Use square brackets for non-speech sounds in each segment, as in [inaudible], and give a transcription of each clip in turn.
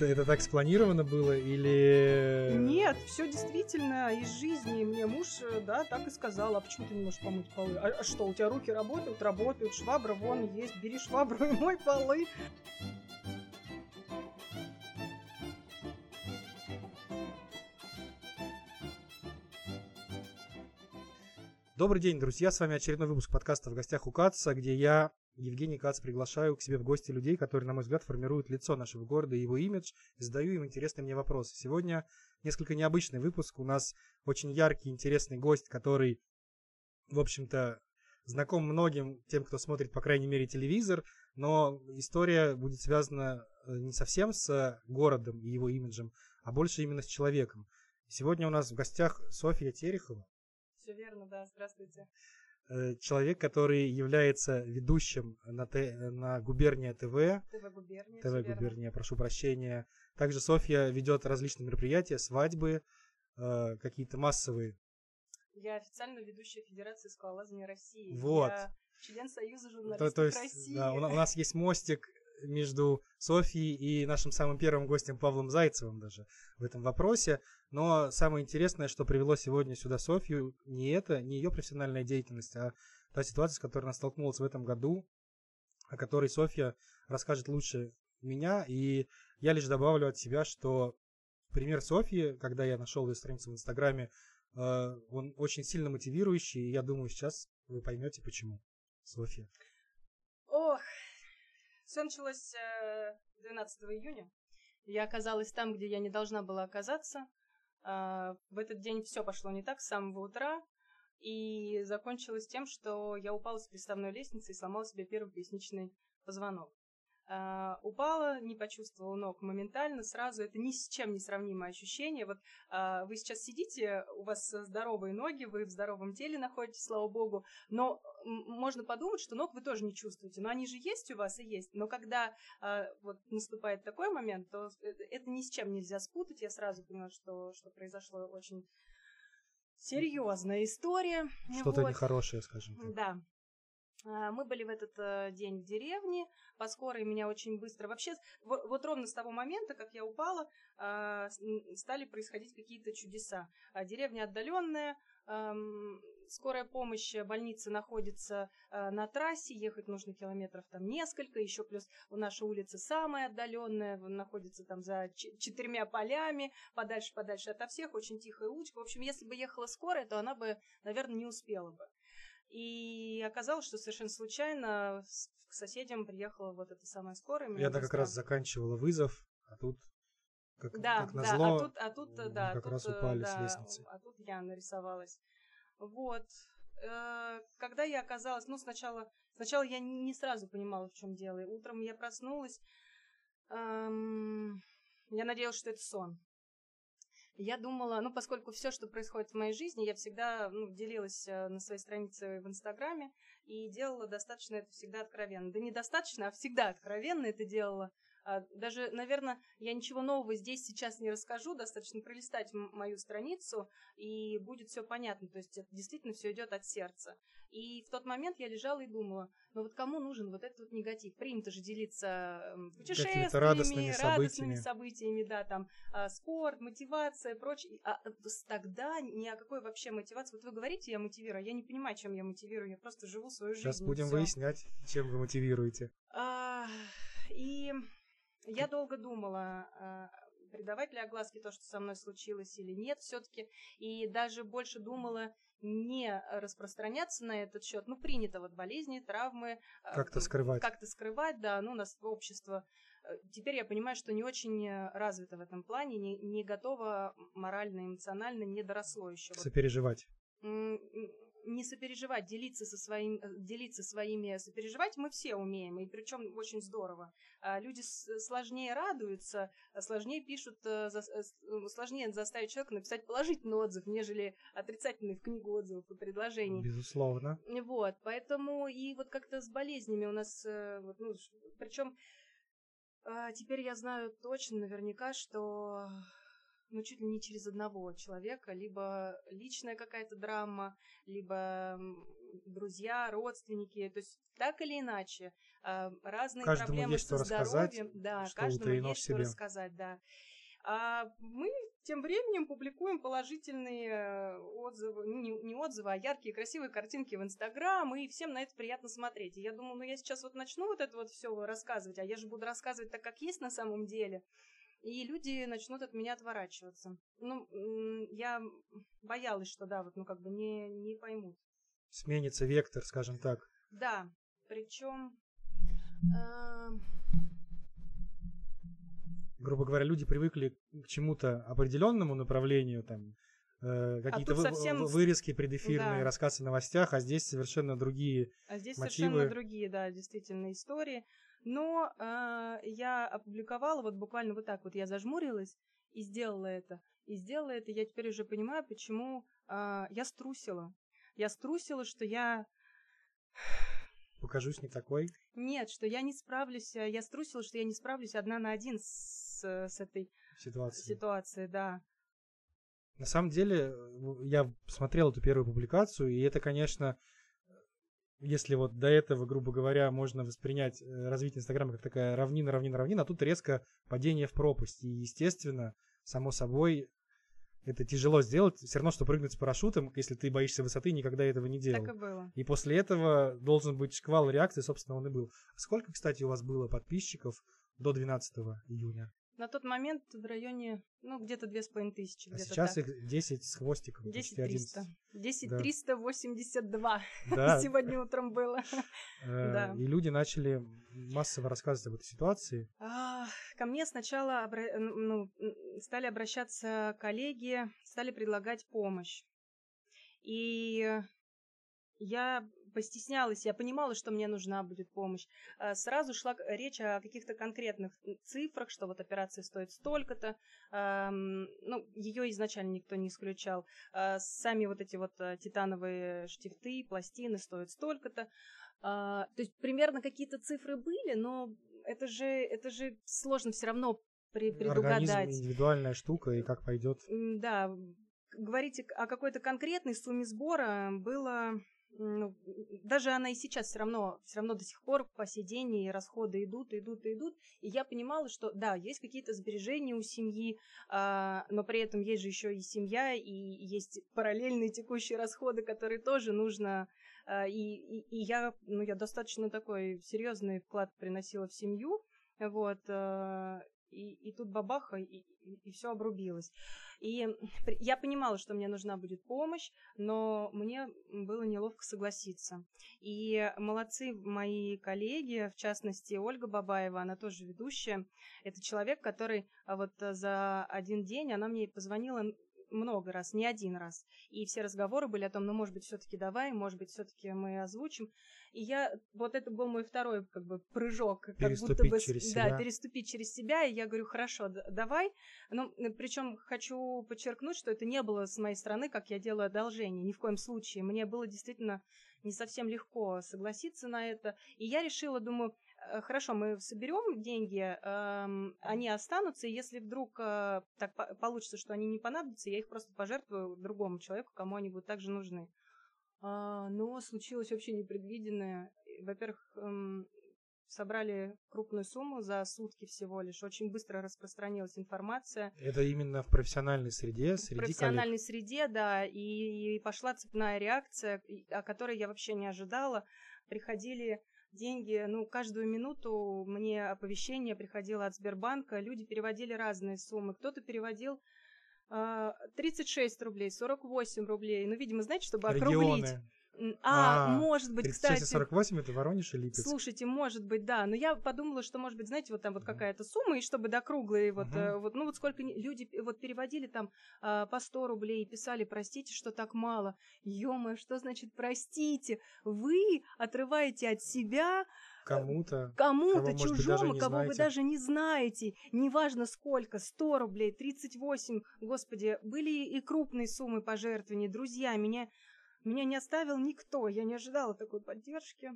Это так спланировано было или... Нет, все действительно из жизни. Мне муж, э, да, так и сказал, а почему ты не можешь помыть полы? А, а что, у тебя руки работают? Работают, швабра вон есть, бери швабру и мой полы. Добрый день, друзья, с вами очередной выпуск подкаста «В гостях у Каца», где я Евгений Кац приглашаю к себе в гости людей, которые, на мой взгляд, формируют лицо нашего города и его имидж, задаю им интересные мне вопросы. Сегодня несколько необычный выпуск. У нас очень яркий, интересный гость, который, в общем-то, знаком многим тем, кто смотрит, по крайней мере, телевизор, но история будет связана э, не совсем с городом и его имиджем, а больше именно с человеком. Сегодня у нас в гостях Софья Терехова. Все верно, да, здравствуйте. Э, человек, который является ведущим на, Т, на Губерния ТВ. ТВ Губерния. ТВ Губерния, прошу прощения. Также Софья ведет различные мероприятия, свадьбы, э, какие-то массовые. Я официально ведущая Федерации скалолазания России. Вот. Я член Союза журналистов то, то есть, России. Да, у, у нас есть мостик между Софьей и нашим самым первым гостем Павлом Зайцевым даже в этом вопросе. Но самое интересное, что привело сегодня сюда Софью, не это, не ее профессиональная деятельность, а та ситуация, с которой она столкнулась в этом году, о которой Софья расскажет лучше меня. И я лишь добавлю от себя, что пример Софьи, когда я нашел ее страницу в Инстаграме, э, он очень сильно мотивирующий, и я думаю, сейчас вы поймете, почему. Софья. Ох, все началось 12 э, июня. Я оказалась там, где я не должна была оказаться. А, в этот день все пошло не так с самого утра. И закончилось тем, что я упала с приставной лестницы и сломала себе первый поясничный позвонок. Uh, упала, не почувствовала ног моментально, сразу. Это ни с чем не сравнимое ощущение. Вот uh, вы сейчас сидите, у вас здоровые ноги, вы в здоровом теле находитесь, слава богу, но можно подумать, что ног вы тоже не чувствуете. Но они же есть у вас и есть. Но когда uh, вот наступает такой момент, то э, это ни с чем нельзя спутать. Я сразу поняла, что, что произошло очень серьезная история. Что-то вот. нехорошее, скажем так. Да. А, мы были в этот э, день в деревне, по скорой меня очень быстро... Вообще, вот, ровно с того момента, как я упала, а, стали происходить какие-то чудеса. Деревня отдаленная, скорая помощь, э, больница находится э, на трассе, ехать нужно километров там несколько, еще плюс у нашей улицы самая отдаленная, находится там за четырьмя полями, подальше-подальше ото всех, очень тихая улочка. В общем, если бы ехала скорая, то она бы, наверное, не успела бы. И оказалось, что совершенно случайно к соседям приехала вот эта самая скорая. Я быстро... как раз заканчивала вызов, а тут как, да, как назло, да, а тут, а тут, да, как тут, раз упали да, с лестницы. А тут я нарисовалась. Вот. Э, когда я оказалась, ну, сначала, сначала я не сразу понимала, в чем дело. И утром я проснулась, эм, я надеялась, что это сон. Я думала, ну, поскольку все, что происходит в моей жизни, я всегда ну, делилась э, на своей странице в Инстаграме и делала достаточно это всегда откровенно. Да недостаточно, а всегда откровенно это делала. А, даже, наверное, я ничего нового здесь сейчас не расскажу, достаточно пролистать мою страницу, и будет все понятно. То есть это действительно все идет от сердца. И в тот момент я лежала и думала, ну вот кому нужен вот этот вот негатив? Принято же делиться путешествиями, радостными, радостными событиями. событиями, да, там а, спорт, мотивация, прочее. А тогда ни о какой вообще мотивации. Вот вы говорите, я мотивирую, а я не понимаю, чем я мотивирую, я просто живу свою жизнь. Сейчас будем выяснять, чем вы мотивируете. А, и я долго думала, а, придавать ли огласке то, что со мной случилось или нет все-таки, и даже больше думала не распространяться на этот счет. Ну, принято вот болезни, травмы. А, как-то скрывать. Как-то скрывать, да, ну, у нас общество э, Теперь я понимаю, что не очень развито в этом плане, не, не готово морально, эмоционально, не доросло еще. Сопереживать не сопереживать, делиться, со своим, э, делиться своими сопереживать мы все умеем, и причем очень здорово. А люди сложнее радуются, а сложнее пишут, э, э, сложнее заставить человека написать положительный отзыв, нежели отрицательный в книгу отзывов и предложений. Безусловно. Вот, поэтому и вот как-то с болезнями у нас, ну, причем а, теперь я знаю точно, наверняка, что ну, чуть ли не через одного человека, либо личная какая-то драма, либо друзья, родственники, то есть так или иначе а, разные каждому проблемы есть со что здоровьем, да, что каждому есть что себе. рассказать, да. А мы тем временем публикуем положительные э, отзывы, ну, не, не отзывы, а яркие, красивые картинки в Инстаграм, и всем на это приятно смотреть. И я думаю, ну я сейчас вот начну вот это вот все рассказывать, а я же буду рассказывать так, как есть на самом деле. И люди начнут от меня отворачиваться. Ну, я боялась, что да, вот, ну как бы не, не поймут. Сменится вектор, скажем так. Да, причем... Э грубо говоря, люди привыкли к чему-то определенному направлению, там, э, какие-то а совсем... вырезки предэфирные, да. рассказы о новостях, а здесь совершенно другие А здесь мотивы. совершенно другие, да, действительно, истории. Но э, я опубликовала вот буквально вот так вот, я зажмурилась и сделала это. И сделала это, я теперь уже понимаю, почему э, я струсила. Я струсила, что я покажусь не такой? Нет, что я не справлюсь. Э, я струсила, что я не справлюсь одна на один с с, этой ситуацией. ситуацией, да. На самом деле, я смотрел эту первую публикацию, и это, конечно, если вот до этого, грубо говоря, можно воспринять э, развитие Инстаграма как такая равнина, равнина, равнина, а тут резко падение в пропасть. И, естественно, само собой, это тяжело сделать. Все равно, что прыгнуть с парашютом, если ты боишься высоты, никогда этого не делал. Так и было. И после этого должен быть шквал реакции, собственно, он и был. Сколько, кстати, у вас было подписчиков до 12 июня? На тот момент в районе, ну, где-то две с половиной тысячи. А сейчас так. их 10 с хвостиком. 10 300. 10 да. 382 да. [laughs] сегодня утром было. Э, да. И люди начали массово рассказывать об этой ситуации. А, ко мне сначала ну, стали обращаться коллеги, стали предлагать помощь. И я постеснялась, я понимала, что мне нужна будет помощь. А, сразу шла речь о каких-то конкретных цифрах, что вот операция стоит столько-то. Ну, ее изначально никто не исключал. А, сами вот эти вот а, титановые штифты, пластины стоят столько-то. То есть примерно какие-то цифры были, но это же, это же сложно все равно предугадать. Организм индивидуальная штука, и как пойдет. Да, говорить о какой-то конкретной сумме сбора было даже она и сейчас все равно, все равно до сих пор по сей день и расходы идут, идут, идут. И я понимала, что да, есть какие-то сбережения у семьи, а, но при этом есть же еще и семья, и есть параллельные текущие расходы, которые тоже нужно. А, и, и, и я, ну, я достаточно такой серьезный вклад приносила в семью. Вот, а, и, и тут бабаха, и, и, и все обрубилось. И [laughs] я понимала, что мне нужна будет помощь, но мне было неловко согласиться. И молодцы мои коллеги, в частности Ольга Бабаева, она тоже ведущая. Это человек, который а, вот за один день, она мне позвонила много раз, не один раз. И все разговоры были о том, ну, может быть, все-таки давай, может быть, все-таки мы озвучим. И я, вот это был мой второй, как бы, прыжок. Как будто бы, через себя. Да, переступить через себя. И я говорю, хорошо, давай. Ну, причем хочу подчеркнуть, что это не было с моей стороны, как я делаю одолжение. Ни в коем случае. Мне было действительно не совсем легко согласиться на это. И я решила, думаю, хорошо, мы соберем деньги, эм, они останутся, и если вдруг э, так получится, что они не понадобятся, я их просто пожертвую другому человеку, кому они будут также нужны. А, но случилось вообще непредвиденное. Во-первых, эм, собрали крупную сумму за сутки всего лишь. Очень быстро распространилась информация. Это именно в профессиональной среде, среди В профессиональной коллег. среде, да. И, и пошла цепная реакция, о которой я вообще не ожидала. Приходили деньги, ну, каждую минуту мне оповещение приходило от Сбербанка, люди переводили разные суммы. Кто-то переводил э, 36 рублей, 48 рублей. Ну, видимо, знаете, чтобы округлить. Регионы. А, а, может быть, 36 кстати. 48 это Воронеж и Липецк. Слушайте, может быть, да. Но я подумала, что, может быть, знаете, вот там вот uh-huh. какая-то сумма, и чтобы до круглой, вот, uh-huh. вот, ну вот сколько люди вот переводили там э, по 100 рублей и писали, простите, что так мало. ё что значит простите? Вы отрываете от себя кому-то, кому-то чужому, быть, кого знаете. вы даже не знаете, неважно сколько, 100 рублей, 38, господи, были и крупные суммы пожертвований, друзья, меня меня не оставил никто, я не ожидала такой поддержки.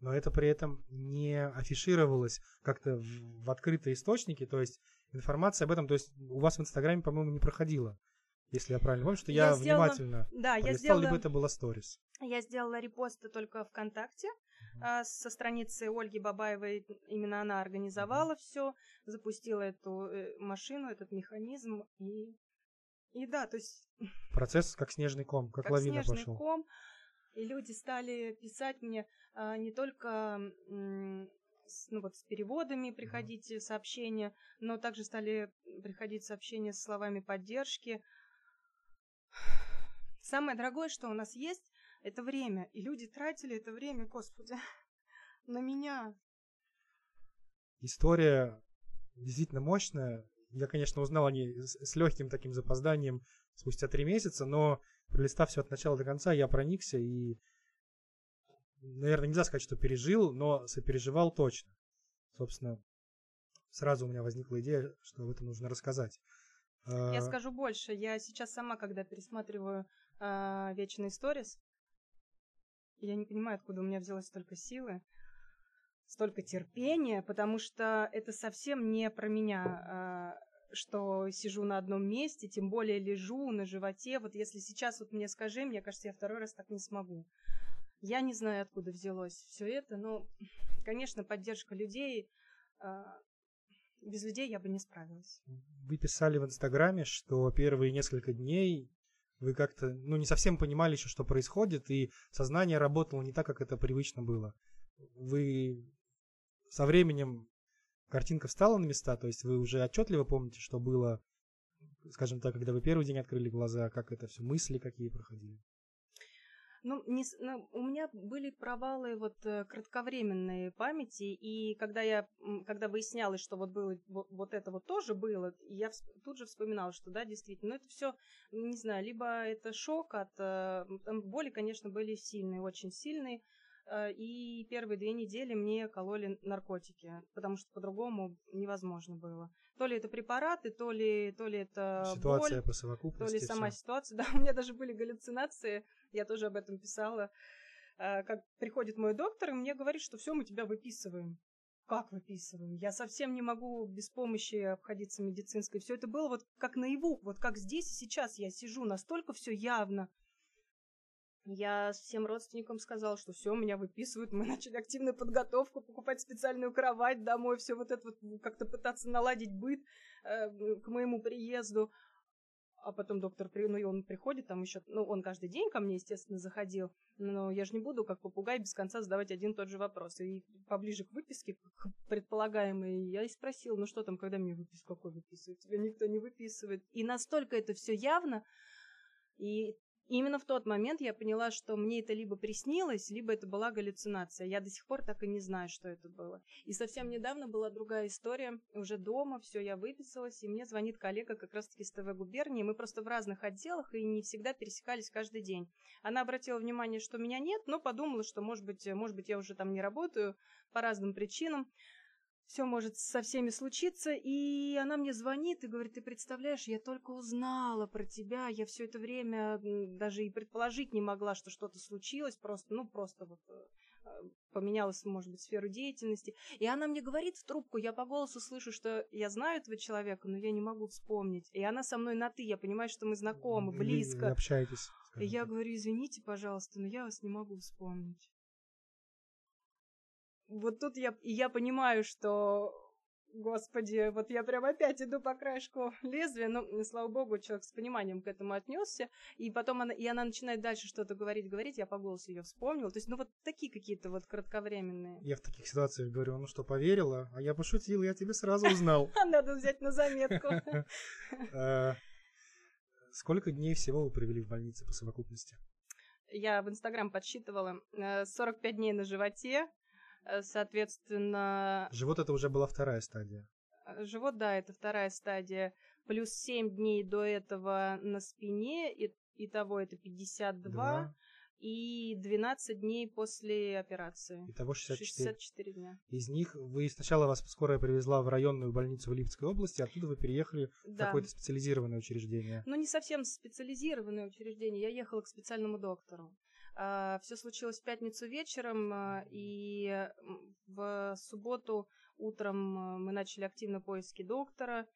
но это при этом не афишировалось как-то в, в открытые источники, то есть информация об этом, то есть у вас в Инстаграме, по-моему, не проходила, если я правильно помню, что я, Я сделала- внимательно Да, я сделала, либо это было сторис. я сделала репосты только ВКонтакте а, со страницы Ольги Бабаевой. Именно она организовала все, запустила эту э, машину, этот механизм. И, и да, то есть [laughs] Процесс как снежный ком, как, как лавина снежный пошел. ком. И люди стали писать мне а, не только с, ну, вот, с переводами приходить э, сообщения, но также стали приходить сообщения с словами поддержки. Самое дорогое, что у нас есть, это время. И люди тратили это время, господи, [laughs] на меня. История действительно мощная. Я, конечно, узнал о ней с, легким таким запозданием спустя три месяца, но пролистав все от начала до конца, я проникся и, наверное, нельзя сказать, что пережил, но сопереживал точно. Собственно, сразу у меня возникла идея, что об этом нужно рассказать. Я А, скажу больше. Я сейчас сама, когда пересматриваю а, вечные сторис, я не понимаю, откуда у меня взялось столько силы, столько терпения, потому что это совсем не про меня, а, что сижу на одном месте, тем более лежу на животе. Вот если сейчас вот мне скажи, мне кажется, я второй раз так не смогу. Я не знаю, откуда взялось все это, но, конечно, поддержка людей. а, без людей я бы не справилась. Вы писали в Инстаграме, что первые несколько дней вы как-то, ну, не совсем понимали еще, что происходит, и сознание работало не так, как это привычно было. Вы со временем картинка встала на места, то есть вы уже отчетливо помните, что было, скажем так, когда вы первый день открыли глаза, как это все, мысли какие проходили. Ну, не, ну, у меня были провалы вот э, кратковременной памяти, и когда я, когда выяснялось, что вот было, вот, вот это вот тоже было, я тут же вспоминала, что да, действительно, но это все, не знаю, либо это шок от, э, там боли, конечно, были сильные, очень сильные, и первые две недели мне кололи наркотики, потому что по-другому невозможно было. То ли это препараты, то ли, то ли это Ситуация боль, по то совокупности. ли сама всё. ситуация. [laughs] Да, у меня даже были галлюцинации, я тоже об этом писала. А, Как приходит мой доктор и мне говорит, что все, мы тебя выписываем. Как выписываем? Я совсем не могу без помощи обходиться медицинской. Все это было вот как наяву, вот как здесь и сейчас я сижу, настолько все явно. Я всем родственникам сказала, что все, меня выписывают. Мы [laughs] начали активную подготовку, покупать специальную кровать домой, все вот это вот ну, как-то пытаться наладить быт э, к моему приезду. А потом доктор, ну и он приходит, там еще, ну он каждый день ко мне, естественно, заходил, но я же не буду, как попугай, без конца задавать один и тот же вопрос. И поближе к выписке, к предполагаемой, я и спросила, ну что там, когда мне выписку, какой выписывают? Тебя никто не выписывает. И настолько это все явно, и именно в тот момент я поняла, что мне это либо приснилось, либо это была галлюцинация. Я до сих пор так и не знаю, что это было. И совсем недавно была другая история. Уже дома, все, я выписалась, и мне звонит коллега как раз-таки с ТВ губернии. Мы просто в разных отделах и не всегда пересекались каждый день. Она обратила внимание, что меня нет, но подумала, что, может быть, может быть, я уже там не работаю по разным причинам. Все может со всеми случиться, и она мне звонит и говорит, ты представляешь, я только узнала про тебя, я все это время даже и предположить не могла, что что-то случилось, просто, ну, просто вот э, э, поменялась, может быть, сфера деятельности. И она мне говорит в трубку, я по голосу слышу, что я знаю этого человека, но я не могу вспомнить. И она со мной на «ты», я понимаю, что мы знакомы, близко. Вы общаетесь. И я говорю, извините, пожалуйста, но я вас не могу вспомнить. Вот тут я, и я понимаю, что, господи, вот я прям опять иду по краешку [laughs] лезвия, но, слава богу, человек с пониманием к этому отнесся, и потом она, и она начинает дальше что-то говорить, говорить, я по голосу ее вспомнила, то есть, ну, вот такие какие-то вот кратковременные. Я в таких ситуациях говорю, ну что, поверила? А я пошутил, я тебя сразу узнал. [laughs] Надо взять на заметку. [laughs] Э, Сколько дней всего вы провели в больнице по совокупности? Я в Инстаграм подсчитывала э, 45 дней на животе, э, соответственно, Живот это уже была вторая стадия. Э, Живот, да, это вторая стадия. Плюс 7 дней до этого на спине, и, итого это 52. Два. И 12 дней после операции. Итого 64. 64 дня. Из них вы сначала вас скорая привезла в районную больницу в Липецкой области, оттуда вы переехали в Да. какое-то специализированное учреждение. Ну, не совсем специализированное учреждение. Я ехала к специальному доктору. А, все случилось в пятницу вечером, а, и в субботу утром а, мы начали активно поиски доктора,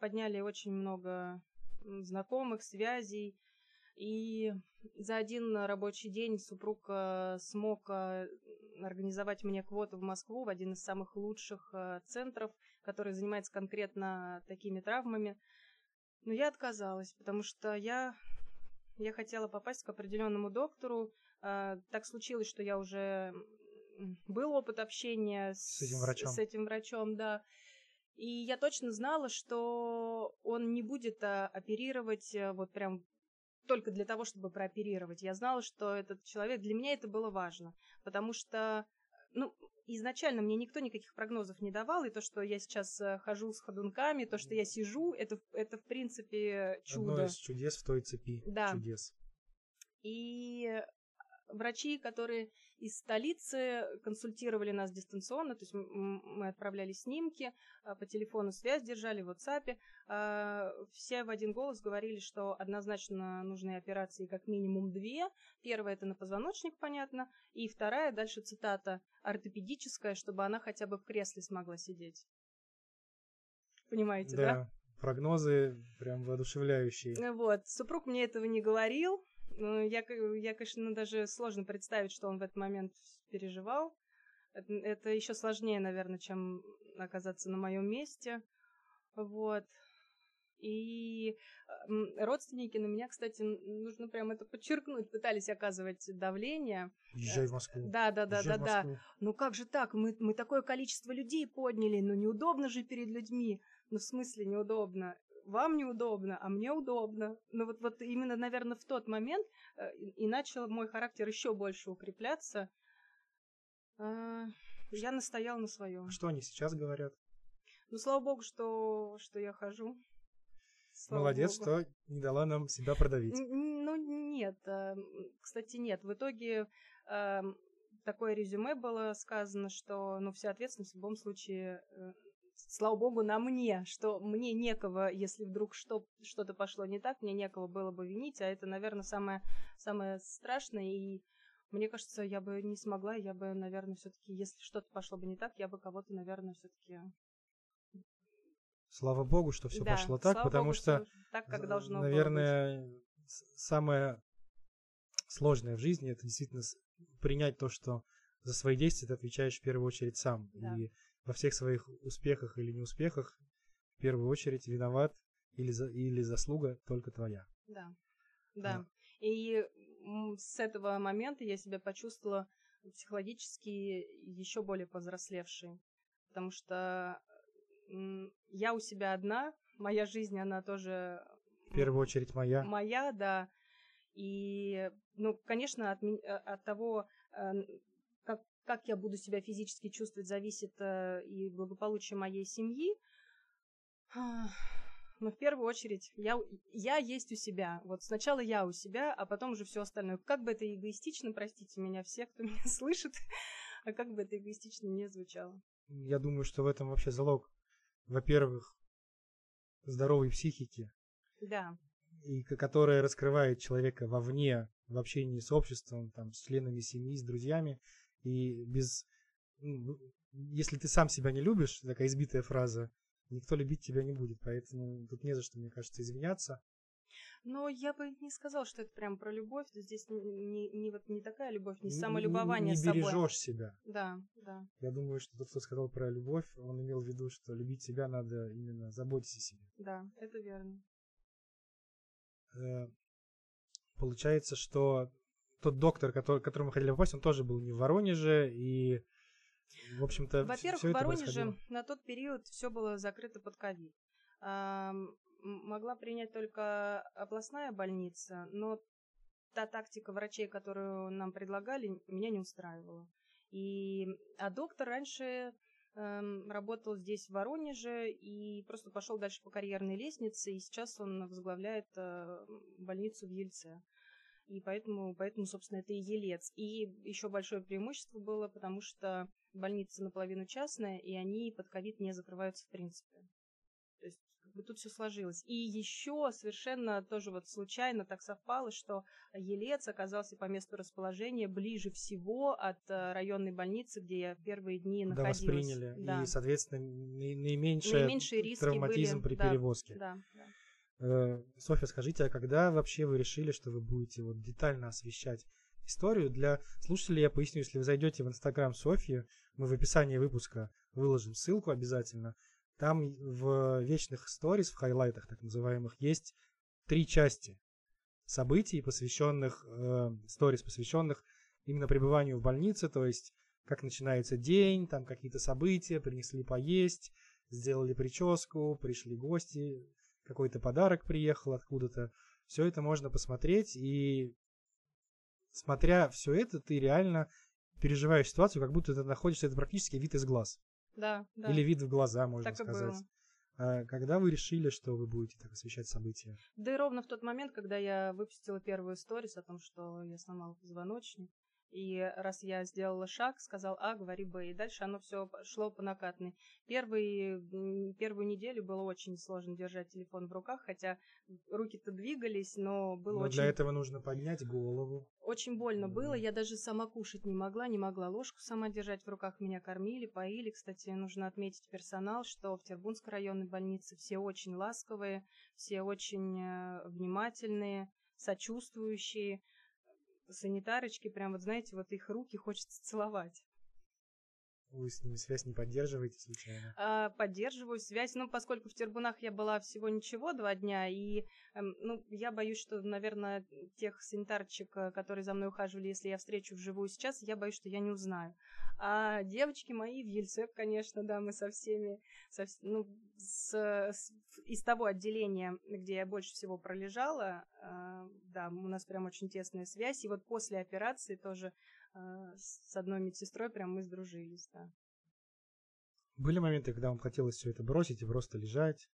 подняли очень много знакомых, связей, и за один рабочий день супруг смог организовать мне квоту в Москву, в один из самых лучших центров, который занимается конкретно такими травмами. Но я отказалась, потому что я я хотела попасть к определенному доктору. А, так случилось, что я уже был опыт общения с, с этим врачом. С этим врачом, да. И я точно знала, что он не будет а, оперировать э, вот прям только для того, чтобы прооперировать. Я знала, что этот человек... Для меня это было важно, потому что ну, изначально мне никто никаких прогнозов не давал, и то, что я сейчас э, хожу с ходунками, то, что я сижу, это, это в принципе чудо. Одно из чудес в той цепи да. чудес. И врачи, которые из столицы консультировали нас дистанционно, то есть мы отправляли снимки, а, по телефону связь держали, в WhatsApp. А, все в один голос говорили, что однозначно нужны операции как минимум две. Первая это на позвоночник, понятно, и вторая, дальше цитата, ортопедическая, чтобы она хотя бы в кресле смогла сидеть. Понимаете, да? Да, прогнозы прям воодушевляющие. Вот, супруг мне этого не говорил, я, я, конечно, даже сложно представить, что он в этот момент переживал. Это, еще сложнее, наверное, чем оказаться на моем месте. Вот. И родственники на меня, кстати, нужно прям это подчеркнуть, пытались оказывать давление. Езжай в Москву. Да, да, да, да, да. Ну как же так? Мы, мы такое количество людей подняли, ну неудобно же перед людьми. Ну в смысле неудобно? Вам неудобно, а мне удобно. Но вот, вот именно, наверное, в тот момент э, и начал мой характер еще больше укрепляться. Э, я настоял на своем. Что они сейчас говорят? Ну, слава богу, что, что я хожу. Слава Молодец, богу. что не дала нам себя продавить. Ну, нет. Э, кстати, нет. В итоге такое резюме было сказано, что ну, вся ответственность в любом случае слава богу, на мне, что мне некого, если вдруг что, что-то пошло не так, мне некого было бы винить, а это, наверное, самое, самое страшное, и мне кажется, я бы не смогла, я бы, наверное, все-таки, если что-то пошло бы не так, я бы кого-то, наверное, все-таки... Слава богу, что все да, пошло так, потому богу, что, так, как должно наверное, было быть. самое сложное в жизни это действительно принять то, что за свои действия ты отвечаешь в первую очередь сам. Да. И во всех своих успехах или неуспехах в первую очередь виноват или, за, или заслуга только твоя. Да, да. И с этого момента я себя почувствовала психологически еще более повзрослевшей, потому что я у себя одна, моя жизнь, она тоже... В первую очередь моя. Моя, да. И, ну, конечно, от, от того, э, как я буду себя физически чувствовать, зависит э, и благополучие моей семьи. Но в первую очередь я, я есть у себя. Вот сначала я у себя, а потом уже все остальное. Как бы это эгоистично, простите меня все, кто [laughs] меня слышит, а как бы это эгоистично не звучало. Я думаю, что в этом вообще залог, во-первых, здоровой психики. Да. И которая раскрывает человека вовне, в общении с обществом, там, с членами семьи, с друзьями, и без... Ну, если ты сам себя не любишь, такая избитая фраза, никто любить тебя не будет. Поэтому тут не за что, мне кажется, извиняться. Но я бы не сказал, что это прям про любовь. Здесь не, не, не, вот, не такая любовь, не самолюбование не, не, не бережешь себя. Да, да. Я думаю, что тот, кто сказал про любовь, он имел в виду, что любить себя надо именно заботиться о себе. Да, это верно. Э, получается, что тот доктор, который, к которому мы хотели попасть, он тоже был не в Воронеже, и, в общем-то, Во-первых, в Воронеже на тот период все было закрыто под ковид. Могла принять только областная больница, но та тактика врачей, которую нам предлагали, меня не устраивала. И, а доктор раньше эм, работал здесь, в Воронеже, и просто пошел дальше по карьерной лестнице, и сейчас он возглавляет э, больницу в Ельце. И поэтому, поэтому, собственно, это и Елец. И еще большое преимущество было, потому что больница наполовину частная, и они под ковид не закрываются в принципе. То есть бы тут все сложилось. И еще совершенно тоже вот случайно так совпало, что Елец оказался по месту расположения ближе всего от э, районной больницы, где я первые дни находилась. восприняли. Да. И, соответственно, наи- наименьшее Наименьшие риски травматизм были, при да, перевозке. Да, да. Э, Софья, скажите, а когда вообще вы решили, что вы будете вот детально освещать историю? Для слушателей я поясню, если вы зайдете в инстаграм Софьи, мы в описании выпуска выложим ссылку обязательно. Там в вечных сторис, в хайлайтах так называемых, есть три части событий, посвященных, э, сторис, посвященных именно пребыванию в больнице, то есть как начинается день, там какие-то события, принесли поесть, сделали прическу, пришли гости, какой-то подарок приехал откуда-то. Все это можно посмотреть, и смотря все это, ты реально переживаешь ситуацию, как будто ты находишься, это практически вид из глаз. Да, да. Или вид в глаза, можно так и сказать. было. А Когда вы решили, что вы будете так освещать события? Да и ровно в тот момент, когда я выпустила первую сторис о том, что я сломала позвоночник, и раз я сделала шаг, сказал А, говори Б. И дальше оно все шло по накатной. Первый, м, первую неделю было очень сложно держать телефон в руках, хотя руки-то двигались, но было Но очень, для этого нужно поднять голову. очень больно было. Я даже сама кушать не могла, не могла ложку сама держать в руках. Меня кормили, поили. Кстати, нужно отметить персонал, что в Тербунской районной больнице все очень ласковые, все очень э, внимательные, сочувствующие. Санитарочки, прям вот знаете, вот их руки хочется целовать. Вы с ними связь не поддерживаете случайно? А, поддерживаю связь, ну, поскольку в Тербунах я была всего ничего, два дня, и, эм, ну, я боюсь, что, наверное, тех санитарочек, э, которые за мной ухаживали, если я встречу вживую сейчас, я боюсь, что я не узнаю. А девочки мои в Ельцеп, конечно, да, мы со всеми, со ну, с, с- из того отделения, где я больше всего пролежала, э, да, у нас прям очень тесная связь, и вот после операции тоже э, с одной медсестрой прям мы сдружились, да. Были моменты, когда вам хотелось все это бросить и просто лежать,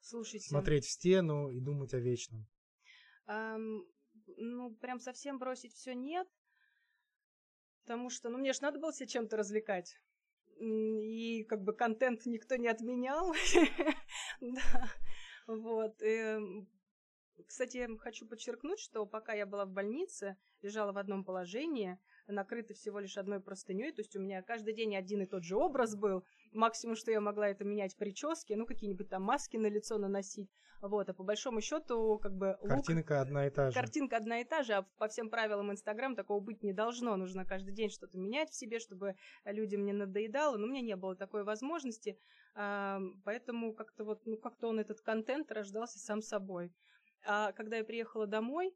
Слушайте, смотреть в стену и думать о вечном? ам, ну, прям совсем бросить все нет, потому что, ну, мне же надо было себя чем-то развлекать. И как бы контент никто не отменял. [laughs] Да, вот. эм, Кстати, хочу подчеркнуть, что пока я была в больнице, лежала в одном положении, накрыта всего лишь одной простыней, то есть у меня каждый день один и тот же образ был. Максимум, что я могла, это менять прически, ну, какие-нибудь там маски на лицо наносить. Вот, а по большому счету, как бы лук Картинка одна и та же. Картинка одна и та же, а по всем правилам Инстаграм такого быть не должно. Нужно каждый день что-то менять в себе, чтобы людям не надоедало. Но у меня не было такой возможности, а, поэтому как-то вот, ну, как-то он, этот контент, рождался сам собой. А когда я приехала домой,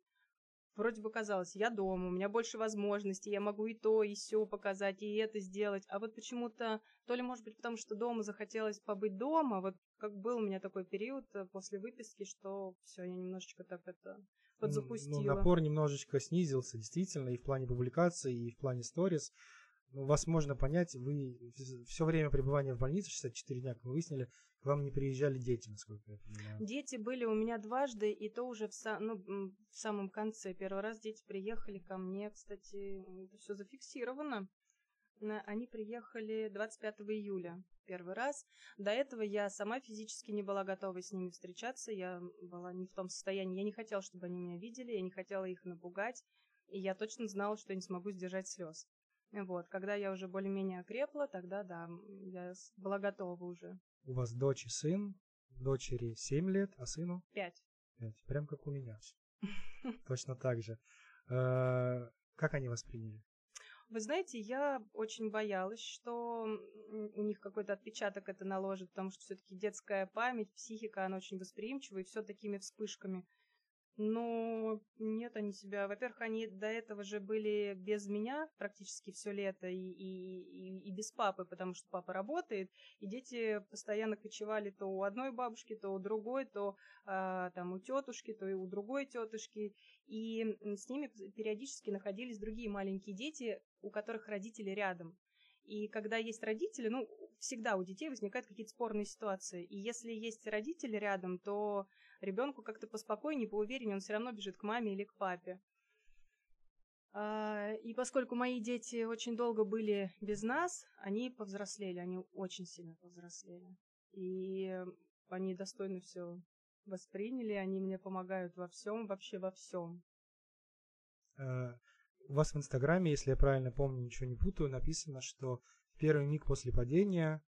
вроде бы казалось, я дома, у меня больше возможностей, я могу и то, и все показать, и это сделать. А вот почему-то, то ли, может быть, потому что дома захотелось побыть дома, вот как был у меня такой период э, после выписки, что все, я немножечко так это М, подзапустила. Ну, напор немножечко снизился, действительно, и в плане публикаций, и в плане сторис. Ну, вас можно понять, вы все время пребывания в больнице, 64 дня, как мы выяснили, к вам не приезжали дети, насколько я понимаю. Дети были у меня дважды, и то уже в, са- ну, в самом конце. Первый раз дети приехали ко мне, кстати, это все зафиксировано. Они приехали 25 июля первый раз. До этого я сама физически не была готова с ними встречаться. Я была не в том состоянии. Я не хотела, чтобы они меня видели, я не хотела их напугать. И я точно знала, что я не смогу сдержать слез. Вот, когда я уже более-менее окрепла, тогда да, я была готова уже. У вас дочь и сын, дочери 7 лет, а сыну Пять. 5. Прям как у меня. [laughs] Точно так же. Э, Как они восприняли? Вы знаете, я очень боялась, что у них какой-то отпечаток это наложит, потому что все-таки детская память, психика, она очень восприимчива, и все такими вспышками. Но нет, они себя... Во-первых, они до этого же были без меня практически все лето и, и, и, без папы, потому что папа работает, и дети постоянно кочевали то у одной бабушки, то у другой, то а, там у тетушки, то и у другой тетушки. И с ними периодически находились другие маленькие дети, у которых родители рядом. И когда есть родители, ну, всегда у детей возникают какие-то спорные ситуации. И если есть родители рядом, то ребенку как-то поспокойнее, поувереннее, он все равно бежит к маме или к папе. А, И поскольку мои дети очень долго были без нас, они повзрослели, они очень сильно повзрослели. И они достойно все восприняли, они мне помогают во всем, вообще во всем. Э, у вас в Инстаграме, если я правильно помню, ничего не путаю, написано, что в первый миг после падения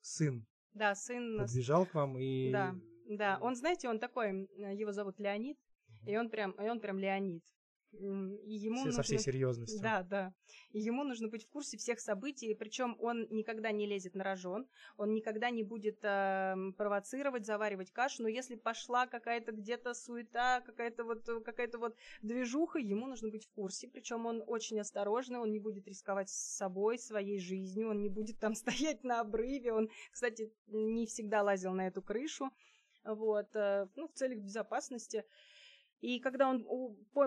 сын да, сын подбежал к вам и... Да, да. Он, знаете, он такой, его зовут Леонид, и он прям, и он прям Леонид. И ему Все, нужно... Со всей серьезностью. Да, да. И ему нужно быть в курсе всех событий, причем он никогда не лезет на рожон, он никогда не будет э, провоцировать, заваривать кашу, но если пошла какая-то где-то суета, какая-то вот, какая-то вот движуха, ему нужно быть в курсе, причем он очень осторожный, он не будет рисковать собой, своей жизнью, он не будет там [laughs] стоять на обрыве, он, кстати, не всегда лазил на эту крышу, вот, э, ну, в целях безопасности. И когда он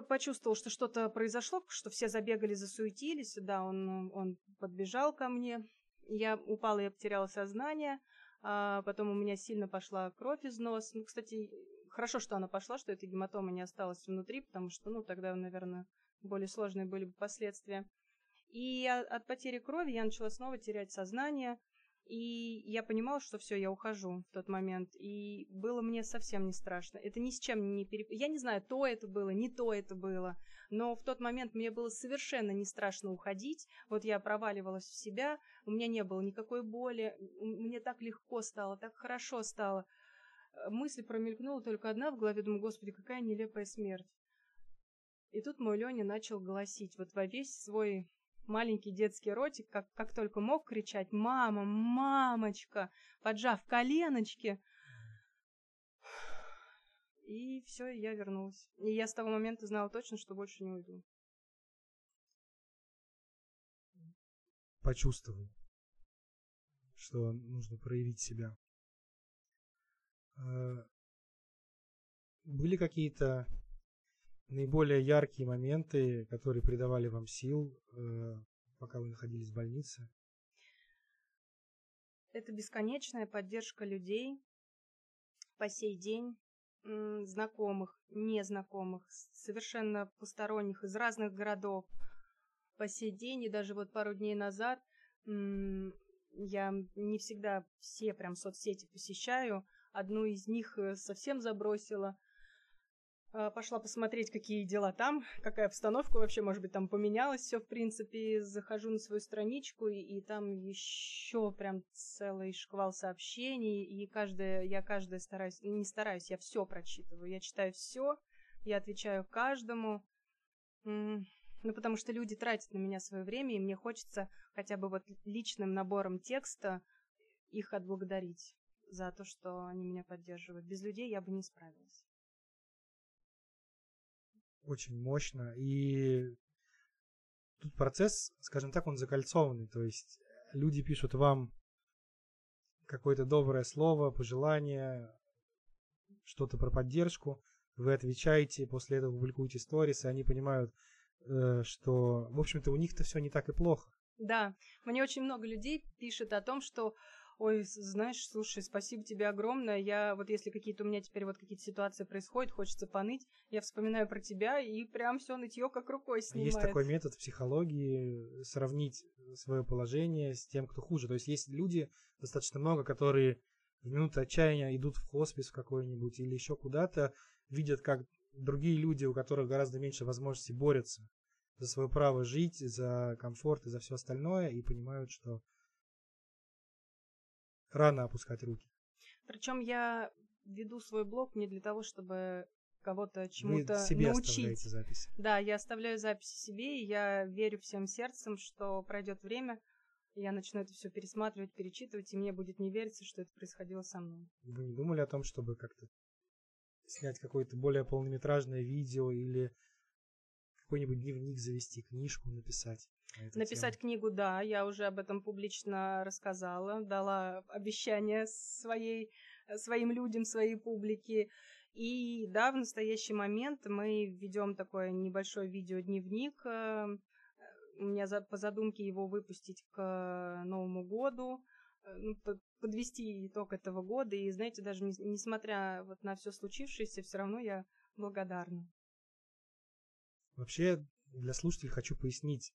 почувствовал, что что-то произошло, что все забегали, засуетились, да, он, он подбежал ко мне. Я упала и потеряла сознание. А потом у меня сильно пошла кровь из носа. Ну, кстати, хорошо, что она пошла, что эта гематома не осталась внутри, потому что, ну, тогда, наверное, более сложные были бы последствия. И от потери крови я начала снова терять сознание. И я понимала, что все, я ухожу в тот момент. И было мне совсем не страшно. Это ни с чем не переп... Я не знаю, то это было, не то это было. Но в тот момент мне было совершенно не страшно уходить. Вот я проваливалась в себя, у меня не было никакой боли. Мне так легко стало, так хорошо стало. Мысль промелькнула только одна в голове. Думаю, господи, какая нелепая смерть. И тут мой Леня начал голосить вот во весь свой маленький детский ротик, как, как только мог кричать «Мама! Мамочка!», поджав коленочки. И все, я вернулась. И я с того момента знала точно, что больше не уйду. Почувствовал, что нужно проявить себя. Э, были какие-то наиболее яркие моменты, которые придавали вам сил, э, пока вы находились в больнице? Это бесконечная поддержка людей по сей день, знакомых, незнакомых, совершенно посторонних из разных городов. По сей день и даже вот пару дней назад я не всегда все прям соцсети посещаю. Одну из них э, совсем забросила. А, пошла посмотреть, какие дела там, какая обстановка вообще, может быть, там поменялось все, в принципе. Захожу на свою страничку, и, и там еще прям целый шквал сообщений, и каждая, я каждая стараюсь, не стараюсь, я все прочитываю, я читаю все, я отвечаю каждому, ну, потому что люди тратят на меня свое время, и мне хочется хотя бы вот личным набором текста их отблагодарить за то, что они меня поддерживают. Без людей я бы не справилась очень мощно. И тут процесс, скажем так, он закольцованный. То есть люди пишут вам какое-то доброе слово, пожелание, что-то про поддержку, вы отвечаете, после этого публикуете сторис, и они понимают, э, что, в общем-то, у них-то все не так и плохо. Да, мне очень много людей пишет о том, что Ой, знаешь, слушай, спасибо тебе огромное. Я вот если какие-то у меня теперь вот какие-то ситуации происходят, хочется поныть, я вспоминаю про тебя и прям все нытье как рукой снимает. Есть такой метод в психологии сравнить свое положение с тем, кто хуже. То есть есть люди достаточно много, которые в минуту отчаяния идут в хоспис какой-нибудь или еще куда-то, видят, как другие люди, у которых гораздо меньше возможностей, борются за свое право жить, за комфорт и за все остальное, и понимают, что рано опускать руки. Причем я веду свой блог не для того, чтобы кого-то чему-то себе научить. записи. Да, я оставляю записи себе, и я верю всем сердцем, что пройдет время, и я начну это все пересматривать, перечитывать, и мне будет не вериться, что это происходило со мной. Вы не думали о том, чтобы как-то снять какое-то более полнометражное видео или какой-нибудь дневник завести, книжку написать? Написать тему. книгу, да, я уже об этом публично рассказала, дала обещание своей, своим людям, своей публике. И да, в настоящий момент мы ведем такой небольшой видеодневник. Э, у меня по задумке его выпустить к Новому году, э, ну, подвести итог этого года. И знаете, даже несмотря вот на все случившееся, все равно я благодарна. Вообще, для слушателей хочу пояснить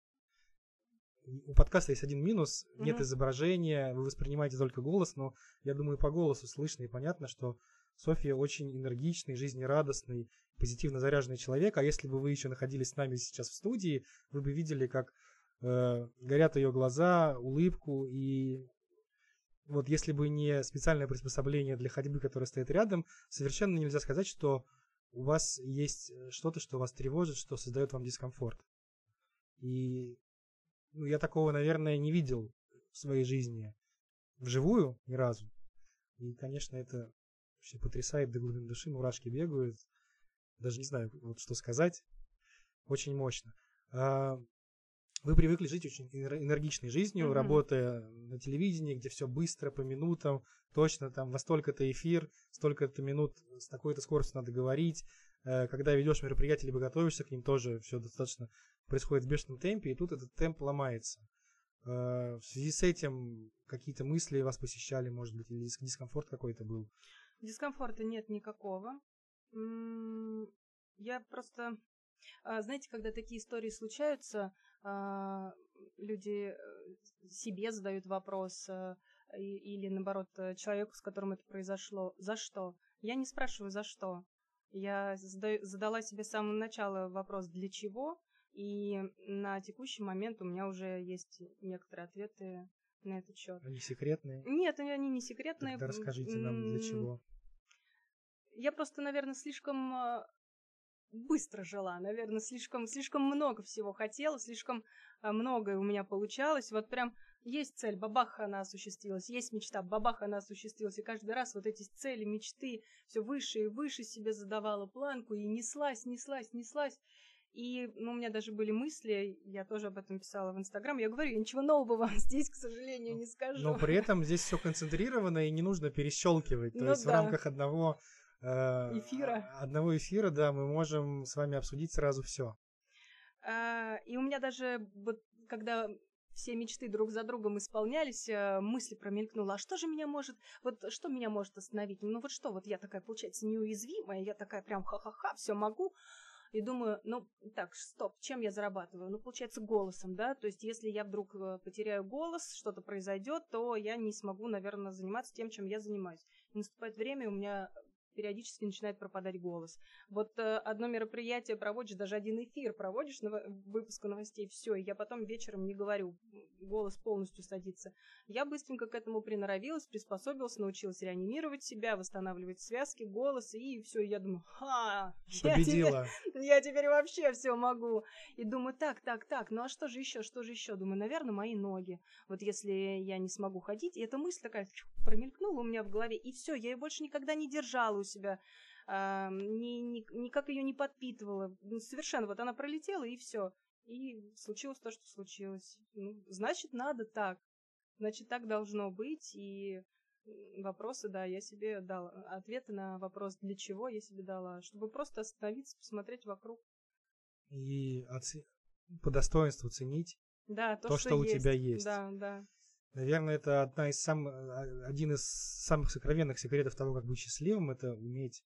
у подкаста есть один минус, Мгм. нет изображения, вы воспринимаете только голос, но я думаю, по голосу слышно и понятно, что Софья очень энергичный, жизнерадостный, позитивно заряженный человек, а если бы вы еще находились с нами сейчас в студии, вы бы видели, как э, горят ее глаза, улыбку, и вот если бы не специальное приспособление для ходьбы, которое стоит рядом, совершенно нельзя сказать, что у вас есть э, что-то, что вас тревожит, что создает вам дискомфорт. И ну, я такого, наверное, не видел в своей жизни вживую ни разу. И, конечно, это вообще потрясает до глубины души, мурашки бегают. Даже не знаю, вот что сказать. Очень мощно. А, Вы привыкли жить очень энер- энергичной жизнью, Мгм. работая на телевидении, где все быстро, по минутам, точно там во столько-то эфир, столько-то минут с такой-то скоростью надо говорить. Э, Когда ведешь мероприятие, либо готовишься к ним, тоже все достаточно происходит в бешеном темпе, и тут этот темп ломается. Э, В связи с этим какие-то мысли вас посещали, может быть, или дис- дискомфорт какой-то был? Дискомфорта нет никакого. Я просто... а, Знаете, когда такие истории случаются, а, люди э, себе задают вопрос, или наоборот, человеку, с которым это произошло, за что? Я не спрашиваю, за что. Я задала себе с самого начала вопрос, для чего, и на текущий момент у меня уже есть некоторые ответы на этот счет. Они секретные? Нет, они не секретные. Тогда расскажите нам, для чего. я просто, наверное, слишком э, быстро жила, наверное, слишком, слишком много всего хотела, слишком э, многое у меня получалось. Вот прям есть цель, бабах, она осуществилась, есть мечта, бабах, она осуществилась. И каждый раз вот эти цели, мечты все выше и выше себе задавала планку и неслась, неслась, неслась. И ну, у меня даже были мысли, я тоже об этом писала в Инстаграм. Я говорю, я ничего нового вам [laughs] здесь, к сожалению, не скажу. Но при этом здесь все концентрировано и не нужно перещелкивать. То Ну есть в да. рамках одного э, Эфира. одного эфира, да, мы можем с вами обсудить сразу все. А, И у меня даже вот когда все мечты друг за другом исполнялись, э, мысли промелькнула, а что же меня может, вот что меня может остановить? Ну вот что, вот я такая, получается, неуязвимая, я такая прям ха-ха-ха, все могу. И думаю, ну так, стоп, чем я зарабатываю? Ну, получается, голосом, да? То есть, если я вдруг э, потеряю голос, что-то произойдет, то я не смогу, наверное, заниматься тем, чем я занимаюсь. И наступает время, у меня периодически начинает пропадать голос. Вот э, одно мероприятие проводишь, даже один эфир проводишь, ново- выпуска новостей, все, и я потом вечером не говорю, голос полностью садится. Я быстренько к этому приноровилась, приспособилась, научилась реанимировать себя, восстанавливать связки, голос, и все, я думаю, ха, я теперь, Победила. [laughs] я теперь вообще все могу. И думаю, так, так, так, ну а что же еще, что же еще? Думаю, наверное, мои ноги. Вот если я не смогу ходить, и эта мысль такая промелькнула у меня в голове, и все, я ее больше никогда не держала у себя, а, ни- ни- никак ее не подпитывала. Ну, Совершенно, вот она пролетела, и все. И случилось то, что случилось. Ну, значит, надо так. Значит, так должно быть, и вопросы, да, я себе дала. Ответы на вопрос, для чего я себе дала. Чтобы просто остановиться, посмотреть вокруг. И оце- по достоинству ценить. Да, то, То, что у тебя есть. Да, да. Наверное, это одна из сам, а, один из самых сокровенных секретов того, как быть счастливым, это уметь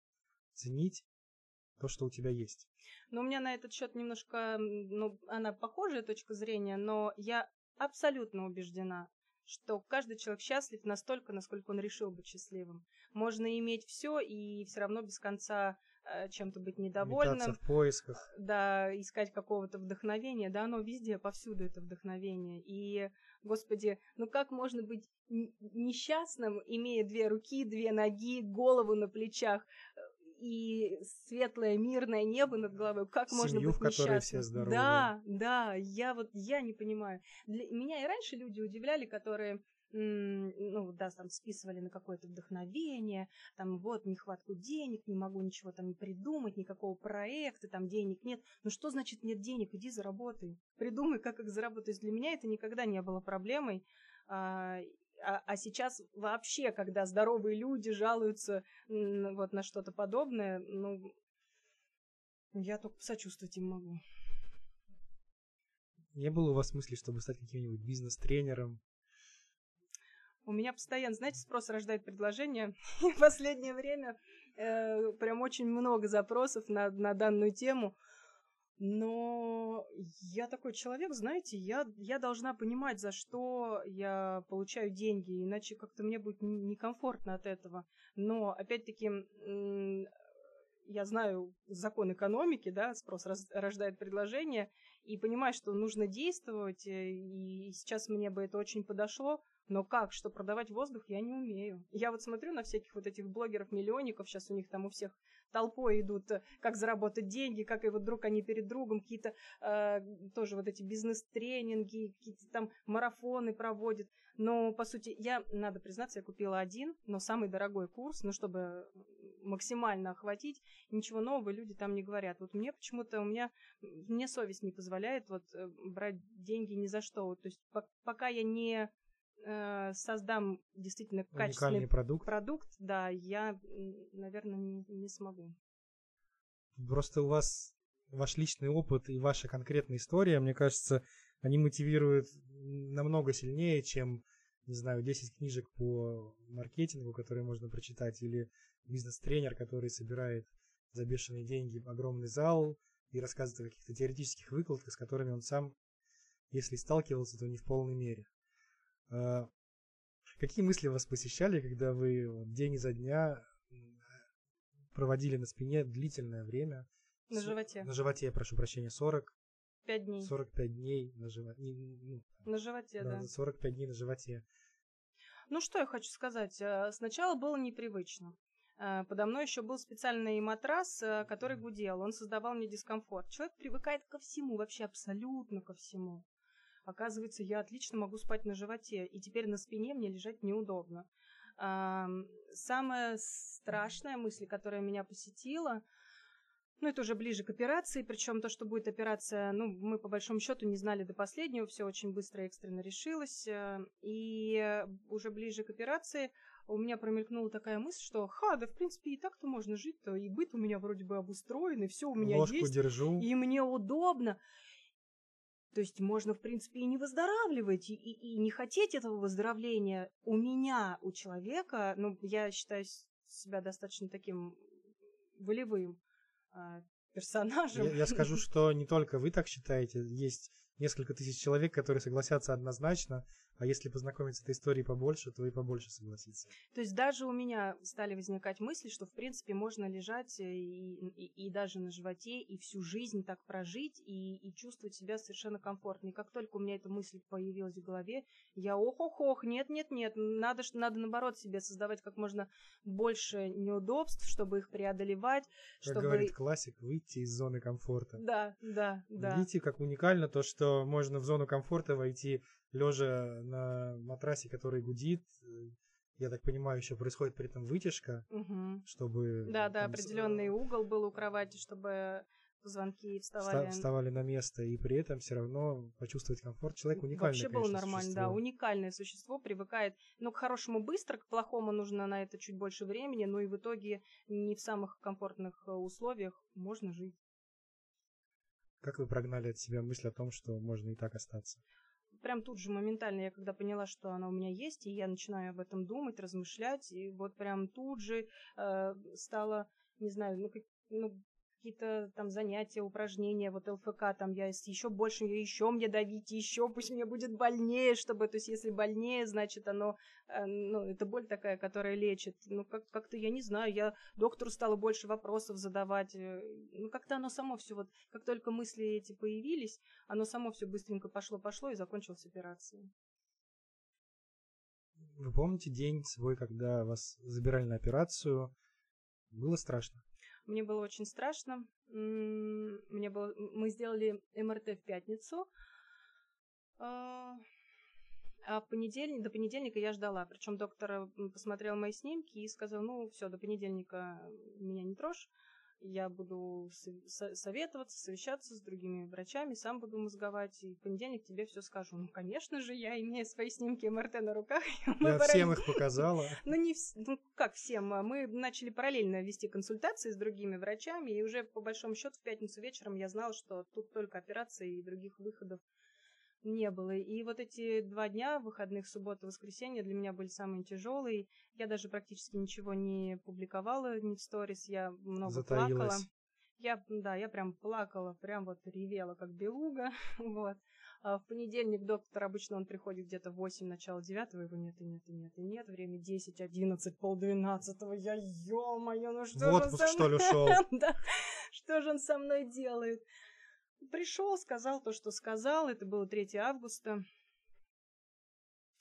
ценить то, что у тебя есть. Но у меня на этот счет немножко, ну, она похожая точка зрения, но я абсолютно убеждена, что каждый человек счастлив настолько, насколько он решил быть счастливым. Можно иметь все и все равно без конца чем-то быть недовольным. Метаться в поисках. да, искать какого-то вдохновения, да, оно везде, повсюду это вдохновение. И, господи, ну как можно быть несчастным, имея две руки, две ноги, голову на плечах э, и светлое мирное небо над головой? Как можно Семью, быть в которой несчастным? все здоровы. Да, да, я вот, я не понимаю. Для меня и раньше люди удивляли, которые ну, да, там списывали на какое-то вдохновение, там вот нехватку денег, не могу ничего там придумать, никакого проекта, там денег нет. Ну что значит нет денег? Иди заработай. Придумай, как их заработать. Для меня это никогда не было проблемой. А, а, а сейчас вообще, когда здоровые люди жалуются вот на что-то подобное, ну, я только посочувствовать им могу. Не было у вас мысли, чтобы стать каким-нибудь бизнес-тренером? У меня постоянно, знаете, спрос рождает предложение. [laughs] В последнее время э, прям очень много запросов на, на данную тему. Но я такой человек, знаете, я, я должна понимать, за что я получаю деньги, иначе как-то мне будет некомфортно от этого. Но, опять-таки, я знаю закон экономики, да, спрос рождает предложение, и понимаю, что нужно действовать, э, и сейчас мне бы это очень подошло, но как, что продавать воздух, я не умею. Я вот смотрю на всяких вот этих блогеров-миллионников, сейчас у них там у всех толпой идут, э, как заработать деньги, как и вот друг они перед другом, какие-то э, тоже вот эти бизнес-тренинги, какие-то там марафоны проводят. Но, по сути, я, надо признаться, я купила один, но самый дорогой курс, ну, чтобы максимально охватить, ничего нового люди там не говорят. Вот мне почему-то, у меня, мне совесть не позволяет вот э, брать деньги ни за что. То есть пока я не э, создам действительно качественный продукт. продукт, да, я, наверное, не, не смогу. Просто у вас ваш личный опыт и ваша конкретная история, мне кажется, они мотивируют намного сильнее, чем, не знаю, 10 книжек по маркетингу, которые можно прочитать, или бизнес-тренер, который собирает за бешеные деньги огромный зал и рассказывает о каких-то теоретических выкладках, с которыми он сам, если сталкивался, то не в полной мере. А, какие мысли вас посещали, когда вы день изо дня проводили на спине длительное время? На животе. На животе, я прошу прощения, 40 5 дней. 45 дней на животе. Ну, на животе, да, да. 45 дней на животе. Ну, что я хочу сказать. Э, сначала было непривычно. Э, подо мной еще был специальный матрас, э, который гудел. Он создавал мне дискомфорт. Человек привыкает ко всему, вообще абсолютно ко всему. Оказывается, я отлично могу спать на животе, и теперь на спине мне лежать неудобно. Самая страшная мысль, которая меня посетила, ну, это уже ближе к операции, причем то, что будет операция, ну, мы по большому счету не знали до последнего, все очень быстро и экстренно решилось. Э, и уже ближе к операции у меня промелькнула такая мысль, что, ха, да, в принципе, и так-то можно жить-то, и быт у меня вроде бы обустроен, и все у меня Ложку есть. держу. И мне удобно. То есть можно, в принципе, и не выздоравливать, и, и, и не хотеть этого выздоровления. У меня, у человека, ну, я считаю себя достаточно таким волевым, а, персонажем. Я, я скажу, [laughs] что не только вы так считаете, есть несколько тысяч человек, которые согласятся однозначно, а если познакомиться с этой историей побольше, то и побольше согласиться. То есть даже у меня стали возникать мысли, что в принципе можно лежать и, и, и даже на животе и всю жизнь так прожить и, и чувствовать себя совершенно комфортно. И как только у меня эта мысль появилась в голове, я ох-ох-ох, нет-нет-нет, надо, надо наоборот себе создавать как можно больше неудобств, чтобы их преодолевать. Как чтобы... говорит классик, выйти из зоны комфорта. Да, да, да. Видите, как уникально то, что можно в зону комфорта войти лежа на матрасе, который гудит, я так понимаю, еще происходит при этом вытяжка, угу. чтобы... Да, да, определенный угол был у кровати, чтобы звонки вставали... вставали на место, и при этом все равно почувствовать комфорт. Человек уникальный, Вообще было нормально, существо. да, уникальное существо, привыкает, ну, к хорошему быстро, к плохому нужно на это чуть больше времени, но и в итоге не в самых комфортных э, условиях можно жить. Как вы прогнали от себя мысль о том, что можно и так остаться? прям тут же моментально, я когда поняла, что она у меня есть, и я начинаю об этом думать, размышлять, и вот прям тут же э, стала, не знаю, ну, как, ну какие-то там занятия, упражнения, вот ЛФК, там я еще больше, еще мне давить, еще пусть мне будет больнее, чтобы, то есть если больнее, значит оно, э, ну, это боль такая, которая лечит. Ну, как- как-то, я не знаю, я доктору стала больше вопросов задавать, э, ну, как-то оно само все, вот, как только мысли эти появились, оно само все быстренько пошло-пошло и закончилась операция. Вы помните день свой, когда вас забирали на операцию? Было страшно? Мне было очень страшно. Мне было... Мы сделали МРТ в пятницу. А, а понедельник, до понедельника я ждала. Причем доктор посмотрел мои снимки и сказал, ну, все, до понедельника меня не трожь я буду советоваться, совещаться с другими врачами, сам буду мозговать, и в понедельник тебе все скажу. Ну, конечно же, я имею свои снимки МРТ на руках. [laughs] Я всем их показала. [laughs] Ну, не ну, как всем. А мы начали параллельно вести консультации с другими врачами, и уже по большому счету в пятницу вечером я знала, что тут только операции и других выходов не было. И вот эти два дня, выходных, суббота, воскресенье, для меня были самые тяжелые. Я даже практически ничего не публиковала, ни в сторис, я много Затаилась. плакала. Я, да, я прям плакала, прям вот ревела, как белуга, [laughs] вот. А в понедельник доктор, обычно он приходит где-то в 8, начало 9, его нет, и нет, и нет, и нет. Время 10, 11, полдвенадцатого. Я, ё-моё, ну что Вот же он со что ли, мной- ушел? [laughs] Да, что же он со мной делает? Пришел, сказал то, что сказал. Это было 3 августа.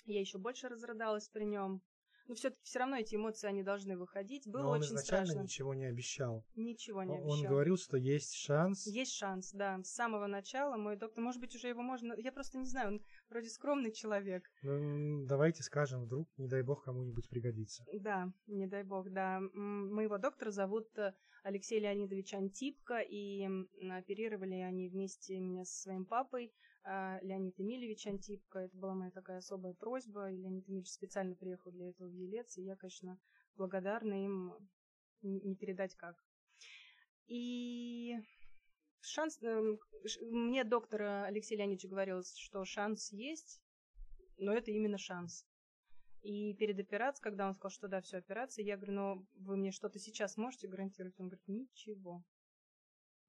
Я еще больше разрыдалась при нем. Но все-таки все равно эти эмоции, они должны выходить. Было Но он очень изначально страшно. ничего не обещал. Ничего не Он- обещал. Он говорил, что есть шанс. Есть шанс, да. С самого начала мой доктор, может быть, уже его можно... Я просто не знаю, он вроде скромный человек. Ну, давайте скажем, вдруг, не дай бог, кому-нибудь пригодится. Да, не дай бог, да. Моего доктора зовут э, Алексей Леонидович Антипко, и оперировали они вместе меня со своим папой, Леонид Эмильевич Антипко. Это была моя такая особая просьба, и Леонид Эмильевич специально приехал для этого в Елец, и я, конечно, благодарна им, не передать как. И шанс... эм, Мне доктор Алексей Леонидович говорил, что шанс есть, но это именно шанс. И перед операцией, когда он сказал, что да, все, операция, я говорю, ну, вы мне что-то сейчас можете гарантировать? Он говорит, ничего.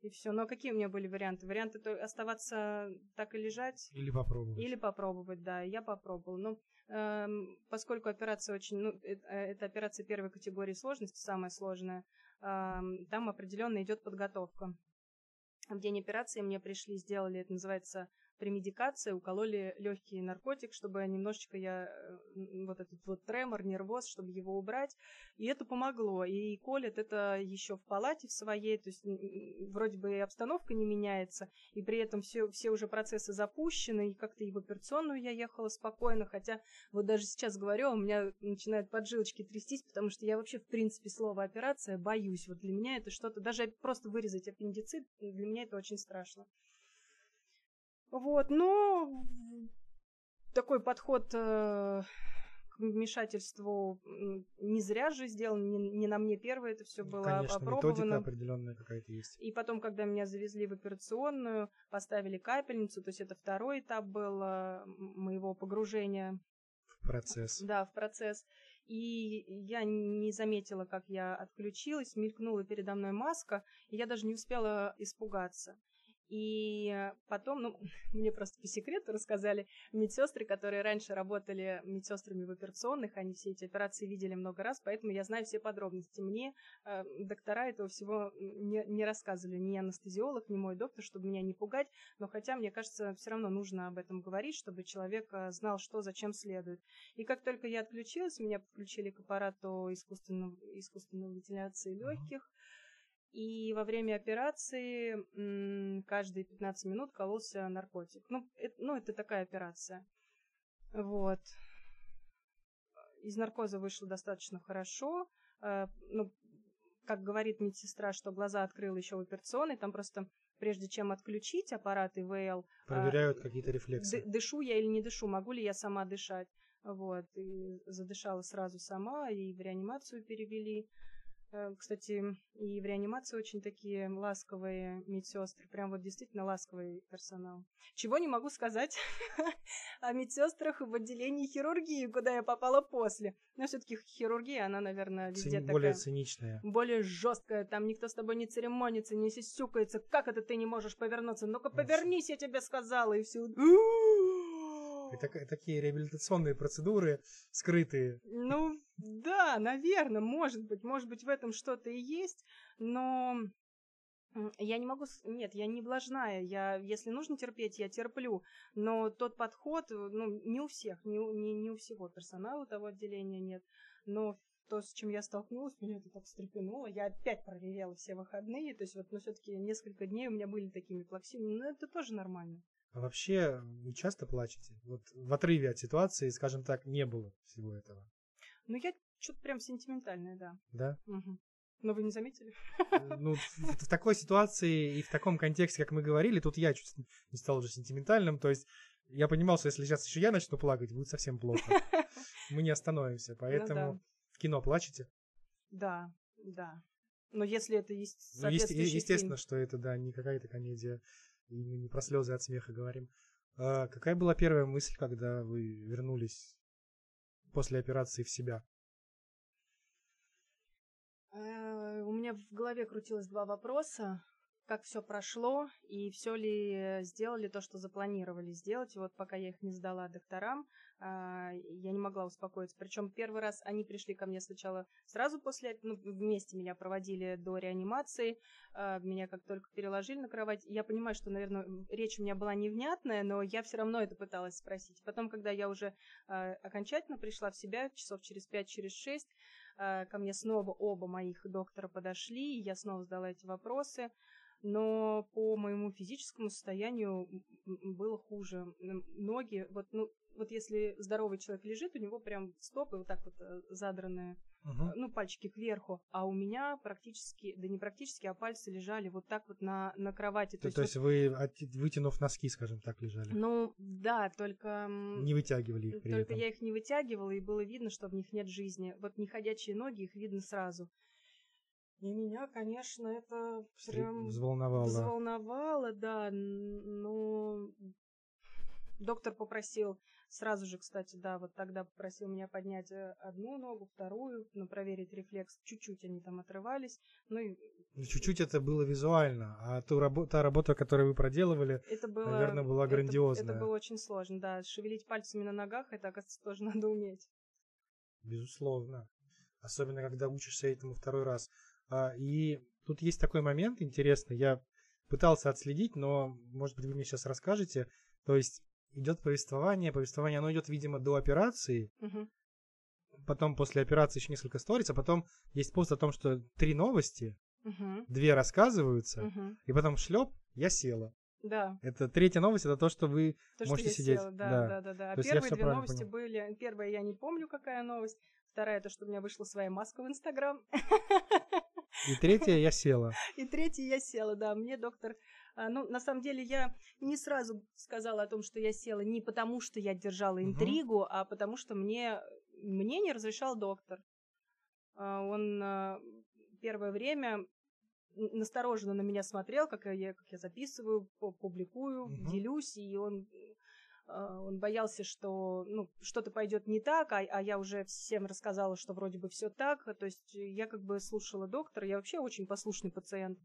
И все. Но какие у меня были варианты? Варианты то оставаться так и лежать, Или попробовать. или попробовать, да, я попробовала. Но эм, поскольку операция очень, ну, это, это операция первой категории сложности, самая сложная, эм, там определенно идет подготовка. В день операции мне пришли, сделали, это называется премедикация, укололи легкий наркотик, чтобы немножечко я, э, вот этот вот тремор, нервоз, чтобы его убрать. И это помогло. И колят это еще в палате в своей, то есть вроде бы и обстановка не меняется, и при этом все, все уже процессы запущены, и как-то и в операционную я ехала спокойно, хотя вот даже сейчас говорю, у меня начинают поджилочки трястись, потому что я вообще, в принципе, слово операция боюсь. Вот для меня это что-то, даже просто вырезать аппендицит, для меня это очень страшно. Вот, но такой подход э, к вмешательству не зря же сделан, не, не на мне первое это все было Конечно, методика опробовано. определенная какая-то есть. И потом, когда меня завезли в операционную, поставили капельницу, то есть это второй этап был э, моего погружения В процесс. да, в процесс. И я не заметила, как я отключилась, мелькнула передо мной маска, и я даже не успела испугаться. И потом, ну, [laughs] мне просто по секрету рассказали медсестры, которые раньше работали медсестрами в операционных, они все эти операции видели много раз, поэтому я знаю все подробности. Мне э, доктора этого всего не, не рассказывали, ни анестезиолог, ни мой доктор, чтобы меня не пугать, но хотя, мне кажется, все равно нужно об этом говорить, чтобы человек э, знал, что зачем следует. И как только я отключилась, меня подключили к аппарату искусственного, искусственной вентиляции легких. И во время операции м, каждые 15 минут кололся наркотик. Ну, это, ну, это такая операция. Вот. Из наркоза вышло достаточно хорошо. Э, ну, как говорит медсестра, что глаза открыла еще в операционной, там просто прежде чем отключить аппарат ИВЛ, Проверяют какие-то рефлексы. ды- дышу я или не дышу, могу ли я сама дышать. Вот, и задышала сразу сама, и в реанимацию перевели. Э, Кстати, и в реанимации очень такие ласковые медсестры, прям вот действительно ласковый персонал. Чего не могу сказать [laughs] о медсестрах в отделении хирургии, куда я попала после. Но все-таки хирургия, она, наверное, везде более такая циничная. более жесткая, там никто с тобой не церемонится, не сисюкается. Как это ты не можешь повернуться? Ну-ка повернись, я тебе сказала, и все. И так- такие реабилитационные процедуры скрытые. Ну, да, наверное, может быть, может быть, в этом что-то и есть, но я не могу... Нет, я не влажная, я, если нужно терпеть, я терплю, но тот подход, ну, не у всех, не, у- не, не у всего персонала того отделения нет, но то, с чем я столкнулась, меня это так встрепенуло, я опять проревела все выходные, то есть вот, ну, все-таки несколько дней у меня были такими плаксивыми, но это тоже нормально. А вообще, вы часто плачете? Вот в отрыве от ситуации, скажем так, не было всего этого. Ну, я что-то прям сентиментальная, да. Да? Мгм. Но вы не заметили? Э, Ну, в, в такой ситуации и в таком контексте, как мы говорили, тут я чуть не стал уже сентиментальным. То есть я понимал, что если сейчас еще я начну плакать, будет совсем плохо. Мы не остановимся, [laughs] поэтому да. в кино плачете. Да, да. Но если это есть Ну, есте- естественно, фильм. что это, да, не какая-то комедия, и не про слезы от смеха говорим. А какая была первая мысль, когда вы вернулись после операции в себя? Э, У меня в голове крутилось два вопроса. Как все прошло и все ли сделали то, что запланировали сделать. И вот пока я их не сдала докторам, а, я не могла успокоиться. Причем первый раз они пришли ко мне сначала сразу после, ну, вместе меня проводили до реанимации, а, меня как только переложили на кровать. Я понимаю, что, наверное, речь у меня была невнятная, но я все равно это пыталась спросить. Потом, когда я уже а, окончательно пришла в себя, часов через пять, через шесть, ко мне снова оба моих доктора подошли, и я снова задала эти вопросы но по моему физическому состоянию было хуже. Ноги, вот, ну, вот если здоровый человек лежит, у него прям стопы вот так вот э, задранные, Угу. ну, пальчики кверху, а у меня практически, да не практически, а пальцы лежали вот так вот на, на кровати. То, то есть, вот, вы, вытянув носки, скажем так, лежали? Ну, да, только... Не вытягивали их при Только этом. я их не вытягивала, и было видно, что в них нет жизни. Вот неходячие ноги, их видно сразу. И меня, конечно, это прям взволновало. Взволновало, да, но доктор попросил сразу же, кстати, да, вот тогда попросил меня поднять э, одну ногу, вторую, ну, проверить рефлекс. Чуть-чуть они там отрывались, ну и... Ну, чуть-чуть это было визуально, а ту рабо- та работа, которую вы проделывали, это было, наверное, была грандиозная. Это, это было очень сложно, да. Шевелить пальцами на ногах, это, оказывается, тоже [laughs] надо уметь. Безусловно. Особенно, когда учишься этому второй раз. А, и тут есть такой момент интересный. Я пытался отследить, но, может быть, вы мне сейчас расскажете. То есть идет повествование, повествование, оно идет, видимо, до операции. Угу. Потом после операции еще несколько сториц, а потом есть пост о том, что три новости, угу. две рассказываются, угу. и потом шлеп, я села. Да. Это третья новость, это то, что вы то, можете что сидеть. Села, да, да, да, да. да. А первые две новости понял. были. Первая я не помню, какая новость. Вторая то, что у меня вышла своя маска в Инстаграм. [laughs] И третья я села. И третья я села, да. Мне доктор... Ну, на самом деле, я не сразу сказала о том, что я села не потому, что я держала интригу, угу. а потому что мне, мне не разрешал доктор. Он первое время настороженно на меня смотрел, как я, как я записываю, публикую, угу. делюсь, и он он боялся, что ну, что-то пойдет не так, а, а я уже всем рассказала, что вроде бы все так. То есть я как бы слушала доктора, я вообще очень послушный пациент.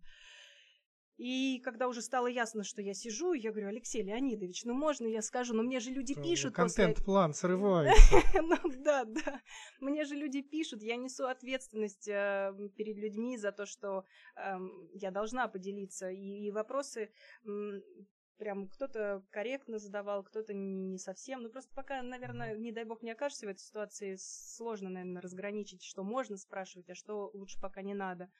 И когда уже стало ясно, что я сижу, я говорю, Алексей Леонидович, ну можно я скажу, но мне же люди пишут. Контент-план после... [laughs] срывается. [laughs] ну да, да. Мне же люди пишут, я несу ответственность э, перед людьми за то, что э, я должна поделиться. И вопросы прям кто-то корректно задавал, кто-то не совсем. Ну, просто пока, наверное, не дай бог не окажешься в этой ситуации, сложно, наверное, разграничить, что можно спрашивать, а что лучше пока не надо.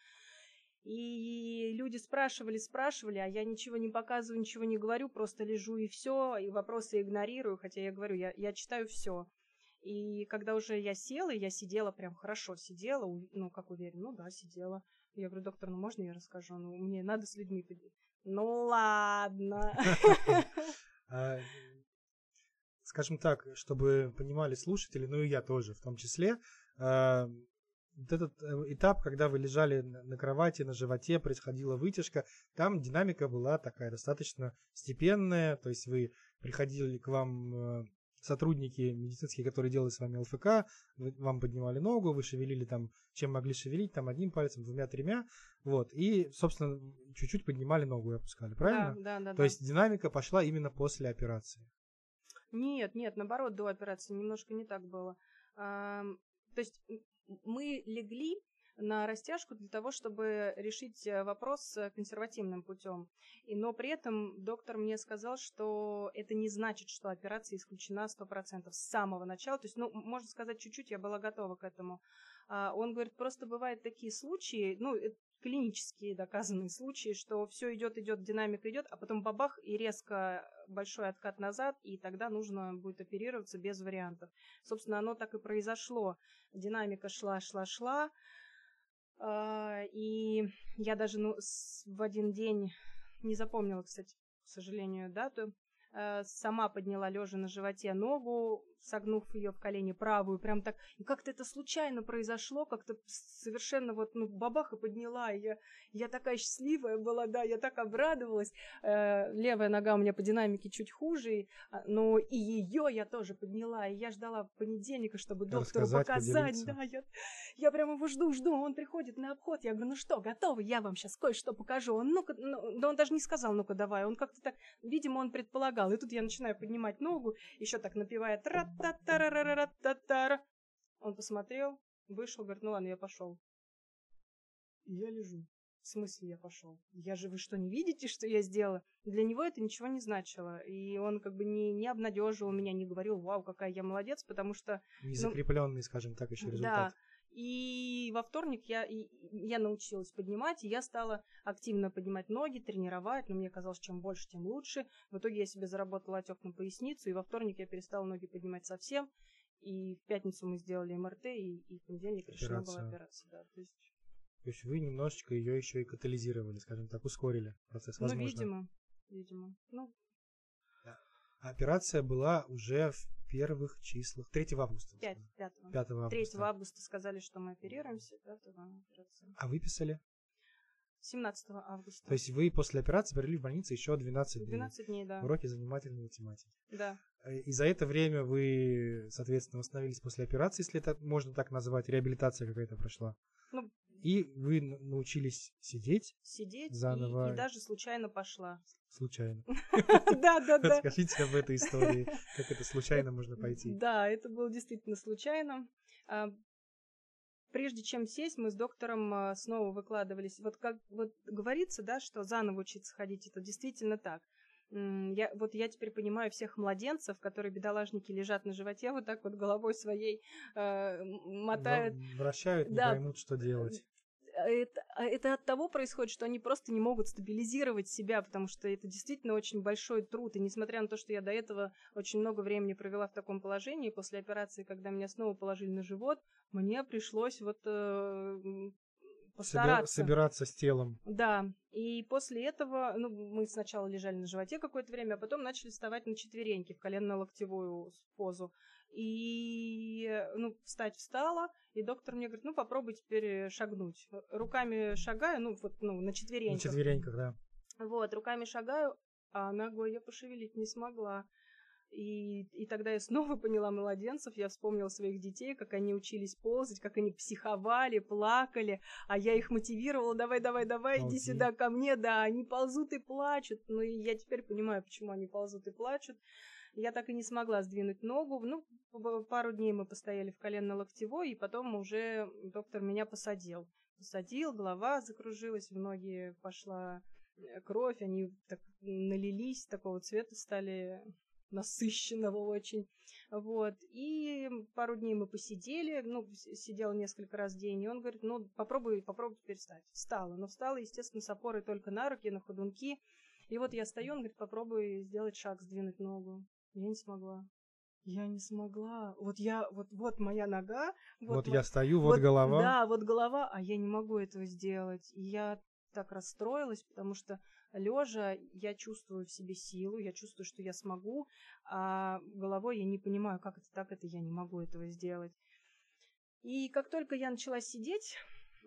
И люди спрашивали, спрашивали, а я ничего не показываю, ничего не говорю, просто лежу и все, и вопросы игнорирую, хотя я говорю, я, я читаю все. И когда уже я села, я сидела прям хорошо, сидела, ну, как уверен, ну да, сидела. Я говорю, доктор, ну можно я расскажу? Ну, мне надо с людьми поделиться. Ну ладно. [laughs] [laughs] Скажем так, чтобы понимали слушатели, ну и я тоже в том числе, вот этот этап, когда вы лежали на кровати, на животе, происходила вытяжка, там динамика была такая достаточно степенная, то есть вы приходили к вам сотрудники медицинские, которые делали с вами ЛФК, вам поднимали ногу, вы шевелили там, чем могли шевелить, там одним пальцем, двумя, тремя, вот, и, собственно, чуть-чуть поднимали ногу и опускали, правильно? Да, да, да. То да. есть динамика пошла именно после операции? Нет, нет, наоборот, до операции немножко не так было. А, то есть мы легли на растяжку для того, чтобы решить вопрос консервативным путем. И, но при этом доктор мне сказал, что это не значит, что операция исключена 100% с самого начала. То есть, ну, можно сказать, чуть-чуть я была готова к этому. А он говорит, просто бывают такие случаи, ну, клинические доказанные случаи, что все идет, идет, динамика идет, а потом бабах и резко большой откат назад, и тогда нужно будет оперироваться без вариантов. Собственно, оно так и произошло. Динамика шла, шла, шла. И я даже ну, в один день не запомнила, кстати, к сожалению, дату. Сама подняла лежа на животе ногу, согнув ее в колени правую, прям так. И как-то это случайно произошло, как-то совершенно вот, ну, бабаха подняла, и я, я такая счастливая была, да, я так обрадовалась. Э, левая нога у меня по динамике чуть хуже, а, но и ее я тоже подняла, и я ждала понедельника, чтобы доктору Рассказать, показать. поделиться. Да, я, я прямо его жду, жду, он приходит на обход, я говорю, ну что, готовы, я вам сейчас кое-что покажу. Он, ну-ка, ну, да он даже не сказал, ну-ка, давай, он как-то так, видимо, он предполагал. И тут я начинаю поднимать ногу, еще так напевая тра Он посмотрел, вышел, ну ладно, я пошел. И я лежу. В смысле я пошел? Я же, вы что, не видите, что я сделала? Для него это ничего не значило. И он как бы не, не обнадеживал меня, не говорил, вау, какая я молодец, потому что Незакрепленный, скажем так, еще результат. Ну, да. И во вторник я, и, я научилась поднимать, и я стала активно поднимать ноги, тренировать, но мне казалось, чем больше, тем лучше. В итоге я себе заработала отек на поясницу, и во вторник я перестала ноги поднимать совсем. И в пятницу мы сделали МРТ, и, и в понедельник решена была Операция. Да. То есть, То есть вы немножечко ее еще и катализировали, скажем так, ускорили процесс, возможно. ну, видимо, видимо. Ну, А Операция была уже в первых числах. 3 августа. 5, 5. 5 августа. 3 августа сказали, что мы оперируемся, 5 операция. А выписали? 17 августа. То есть вы после операции провели в больнице еще 12 дней. 12 дней, да. Уроки занимательной математики. Да. Э, И за это время вы, соответственно, восстановились после операции, если это можно так назвать, реабилитация какая-то прошла. Ну, И вы научились сидеть сидеть и- Заново. и даже случайно пошла. случайно. [laughs] Да, да, да. Расскажите об этой истории, как это случайно можно пойти. Да, это было действительно случайно. А, Прежде чем сесть, мы с доктором а, снова выкладывались. Вот как вот говорится, да, что заново учиться ходить, это действительно так. Я, вот я теперь понимаю всех младенцев, которые бедолажники лежат на животе, вот так вот головой своей э, мотают. Вращают, не Да. поймут, что делать. А Это, а это от того происходит, что они просто не могут стабилизировать себя, потому что это действительно очень большой труд. И несмотря на то, что я до этого очень много времени провела в таком положении, после операции, когда меня снова положили на живот, мне пришлось вот э, Собира- постараться. собираться с телом. Да, и после этого, ну, мы сначала лежали на животе какое-то время, а потом начали вставать на четвереньки в коленно-локтевую позу. И, ну, встать встала, и доктор мне говорит, ну, попробуй теперь э, шагнуть. Руками шагаю, ну, вот, ну, на На четвереньках. четвереньках, да. Вот, руками шагаю, а ногой я пошевелить не смогла. И, и тогда я снова поняла младенцев, я вспомнила своих детей, как они учились ползать, как они психовали, плакали, а я их мотивировала, давай, давай, давай, иди Ползи. сюда ко мне, да, они ползут и плачут, ну и я теперь понимаю, почему они ползут и плачут. Я так и не смогла сдвинуть ногу, ну, пару дней мы постояли в коленно-локтевой, и потом уже доктор меня посадил. Посадил, голова закружилась, в ноги пошла э, кровь, они так налились, такого цвета стали насыщенного очень. Вот. И пару дней мы посидели, ну, с- сидела несколько раз в день, и он говорит, ну, попробуй, попробуй теперь встать. Встала, но встала, естественно, с опорой только на руки, на ходунки. И вот я стою, он говорит, попробуй сделать шаг, сдвинуть ногу. Я не смогла. Я не смогла. Вот я, вот, вот моя нога. Вот, мо- я стою, вот, голова. Да, вот голова, а я не могу этого сделать. И я так расстроилась, потому что лежа я чувствую в себе силу, я чувствую, что я смогу, а головой я не понимаю, как это так, это я не могу этого сделать. И как только я начала сидеть,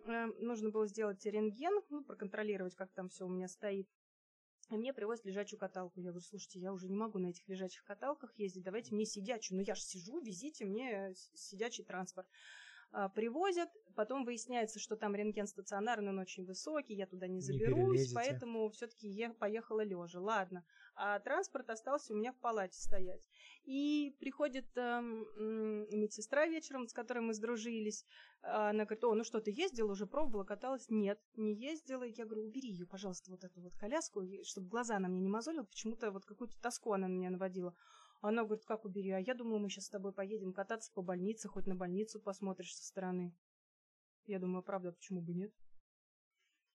э, нужно было сделать рентген, ну, проконтролировать, как там все у меня стоит. И мне привозят лежачую каталку. Я говорю, слушайте, я уже не могу на этих лежачих каталках ездить, давайте мне сидячую. Ну я же сижу, везите мне сидячий транспорт. А, привозят, потом выясняется, что там рентген стационарный, он очень высокий, я туда не Не заберусь, перелезете. поэтому все-таки я поехала лежа. Ладно. А транспорт остался у меня в палате стоять. И приходит м, медсестра вечером, с которой мы сдружились. А Она говорит, о, ну что, ты ездила, уже пробовала, каталась? Нет, не ездила. Я говорю, убери ее, пожалуйста, вот эту вот коляску, чтобы глаза на мне не мозолила. Почему-то вот какую-то тоску она на меня наводила. Она говорит, как убери? А я думаю, мы сейчас с тобой поедем кататься по больнице, хоть на больницу посмотришь со стороны. Я думаю, правда, почему бы нет?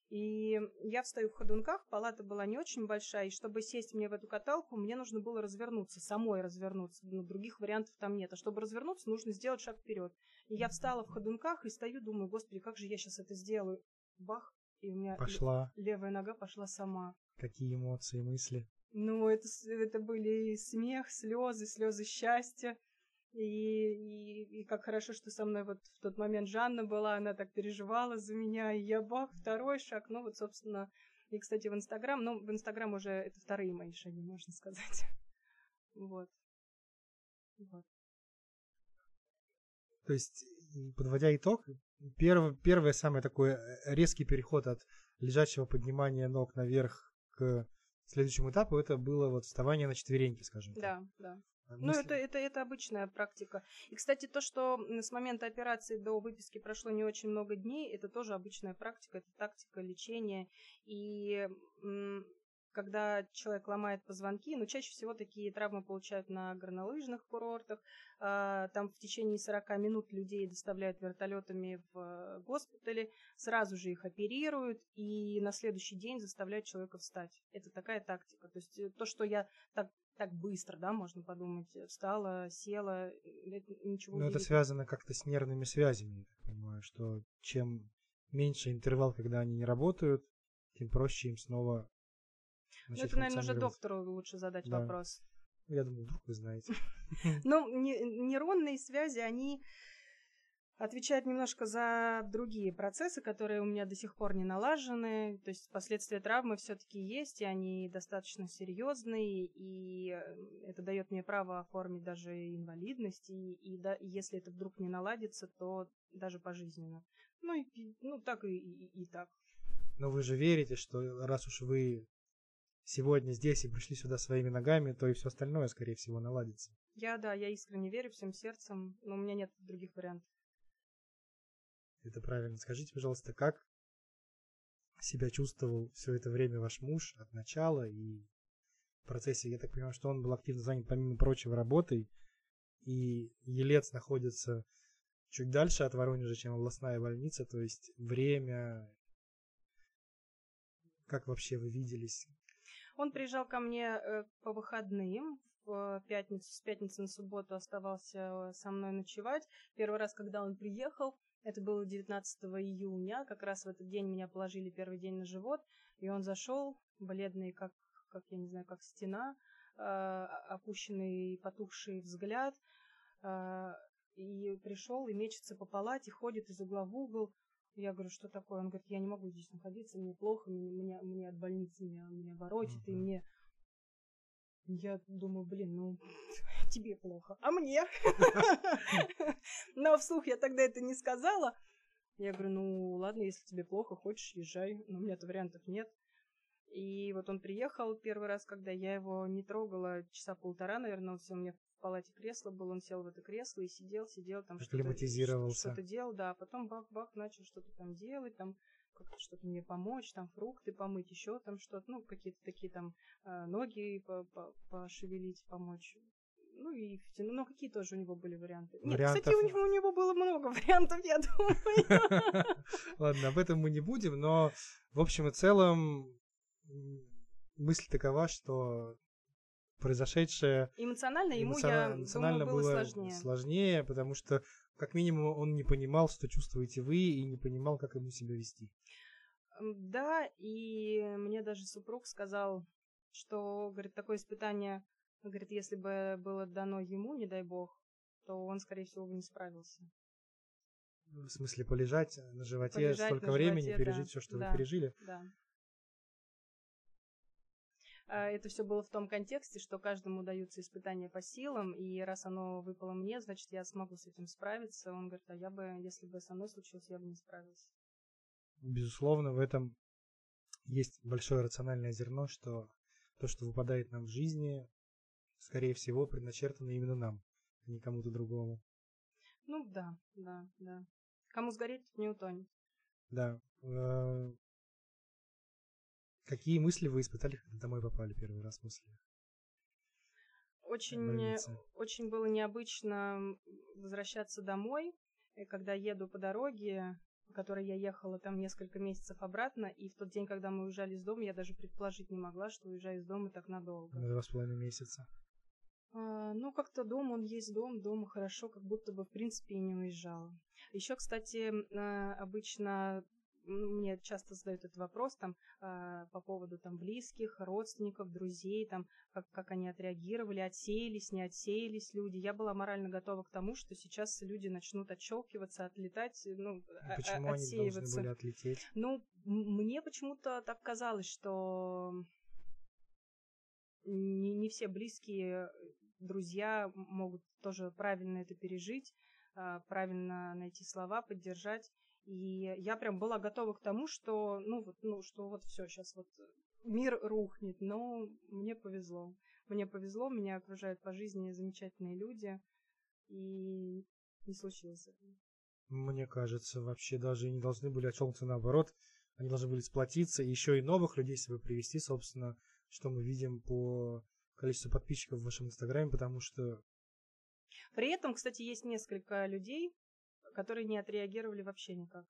И я встаю в ходунках, палата была не очень большая, и чтобы сесть мне в эту каталку, мне нужно было развернуться, самой развернуться. Ну, других вариантов там нет. А чтобы развернуться, нужно сделать шаг вперед. И я встала в ходунках и стою, думаю, господи, как же я сейчас это сделаю? Бах, и у меня Пошла. левая нога пошла сама. Какие эмоции, мысли. Ну, это, это были и смех, слезы, слезы счастья. И, и, и как хорошо, что со мной вот в тот момент Жанна была, она так переживала за меня, и я бах, второй шаг, ну вот, собственно, и, кстати, в Инстаграм, ну, в Инстаграм уже это вторые мои шаги, можно сказать. [laughs] Вот. Вот. То есть, подводя итог, первый, первый самый такой резкий переход от лежачего поднимания ног наверх к следующему этапу, это было вот вставание на четвереньки, скажем так. Да, да. А ну, это, это, это обычная практика. И, кстати, то, что с момента операции до выписки прошло не очень много дней, это тоже обычная практика, это тактика лечения. И когда человек ломает позвонки, но ну, чаще всего такие травмы получают на горнолыжных курортах. А, там в течение 40 минут людей доставляют вертолетами в госпитале, сразу же их оперируют и на следующий день заставляют человека встать. Это такая тактика. То есть э, то, что я так так быстро, да, можно подумать, встала, села, ничего Но это связано как-то с нервными связями, я так понимаю, что чем меньше интервал, когда они не работают, тем проще им снова ну, это, наверное, уже доктору лучше задать да. вопрос. Я думаю, вдруг вы знаете. [laughs] Ну, нейронные связи, они отвечают немножко за другие процессы, которые у меня до сих пор не налажены. То есть последствия травмы все-таки есть, и они достаточно серьезные, и э, это дает мне право оформить даже инвалидность, и, и, да, и если это вдруг не наладится, то даже пожизненно. Ну, и, ну так и, и, и так. Но вы же верите, что раз уж вы сегодня здесь и пришли сюда своими ногами, то и все остальное, скорее всего, наладится. Я, да, я искренне верю всем сердцем, но у меня нет других вариантов. Это правильно. Скажите, пожалуйста, как себя чувствовал все это время ваш муж от начала и в процессе, я так понимаю, что он был активно занят, помимо прочего, работой, и Елец находится чуть дальше от Воронежа, чем областная больница, то есть время, как вообще вы виделись, он приезжал ко мне э, по выходным, в пятницу, с пятницы на субботу оставался э, со мной ночевать. Первый раз, когда он приехал, это было 19 июня, как раз в этот день меня положили первый день на живот, и он зашел, бледный, как, как я не знаю, как стена, э, опущенный, потухший взгляд, э, и пришел и мечется по палате, ходит из угла в угол, я говорю, что такое? Он говорит, я не могу здесь находиться, мне плохо, мне, мне, мне от больницы меня, меня воротит, uh-huh. и мне... Я думаю, блин, ну, [laughs] тебе плохо, а мне? Но вслух я тогда это не сказала. Я говорю, ну, ладно, если тебе плохо, хочешь, езжай. Но у меня-то вариантов нет. И вот он приехал первый раз, когда я его не трогала, часа полтора, наверное, он все у меня палате кресло было, он сел в это кресло и сидел, сидел там что-то, что-то делал, да, потом бах-бах начал что-то там делать, там как-то что-то мне помочь, там фрукты помыть, еще там что-то, ну, какие-то такие там э, ноги пошевелить, помочь. Ну и втяну, но какие тоже у него были варианты. Нет, кстати, у него, у него было много вариантов, я думаю. [laughs] Ладно, об этом мы не будем, но в общем и целом мысль такова, что произошедшее эмоционально ему эмоционально, я эмоционально думаю, было, было сложнее. сложнее, потому что как минимум он не понимал, что чувствуете вы, и не понимал, как ему себя вести. Да, и мне даже супруг сказал, что, говорит, такое испытание, говорит, если бы было дано ему, не дай бог, то он, скорее всего, бы не справился. В смысле, полежать на животе полежать столько на времени, животе, пережить да, все, что да, вы пережили? Да. А, это все было в том контексте, что каждому даются испытания по силам, и раз оно выпало мне, значит, я смогу с этим справиться. Он говорит, а я бы, если бы со мной случилось, я бы не справился. Безусловно, в этом есть большое рациональное зерно, что то, что выпадает нам в жизни, скорее всего, предначертано именно нам, а не кому-то другому. Ну да, да, да. Кому сгореть, не утонет. Да. Э, Какие мысли вы испытали, когда домой попали первый раз после? Очень, очень было необычно возвращаться домой, и когда еду по дороге, по которой я ехала там несколько месяцев обратно, и в тот день, когда мы уезжали из дома, я даже предположить не могла, что уезжаю из дома так надолго. На два с половиной месяца. А, ну, как-то дом, он есть дом, дома хорошо, как будто бы, в принципе, и не уезжала. Еще, кстати, а, обычно мне часто задают этот вопрос там э, по поводу там близких, родственников, друзей, там как, как они отреагировали, отсеялись, не отсеялись люди. Я была морально готова к тому, что сейчас люди начнут отщелкиваться, отлетать, ну, И почему отсеиваться. они должны были отлететь? Ну, мне почему-то так казалось, что не, не все близкие друзья могут тоже правильно это пережить, а, правильно найти слова, поддержать. И я прям была готова к тому, что, ну вот, ну, что вот все, сейчас вот мир рухнет, но мне повезло. Мне повезло, меня окружают по жизни замечательные люди, и не случилось этого. Мне кажется, вообще даже не должны были отчелкнуться наоборот. Они должны были сплотиться, и еще и новых людей себе привести, собственно, что мы видим по количеству подписчиков в вашем инстаграме, потому что... При этом, кстати, есть несколько людей, которые не отреагировали вообще никак.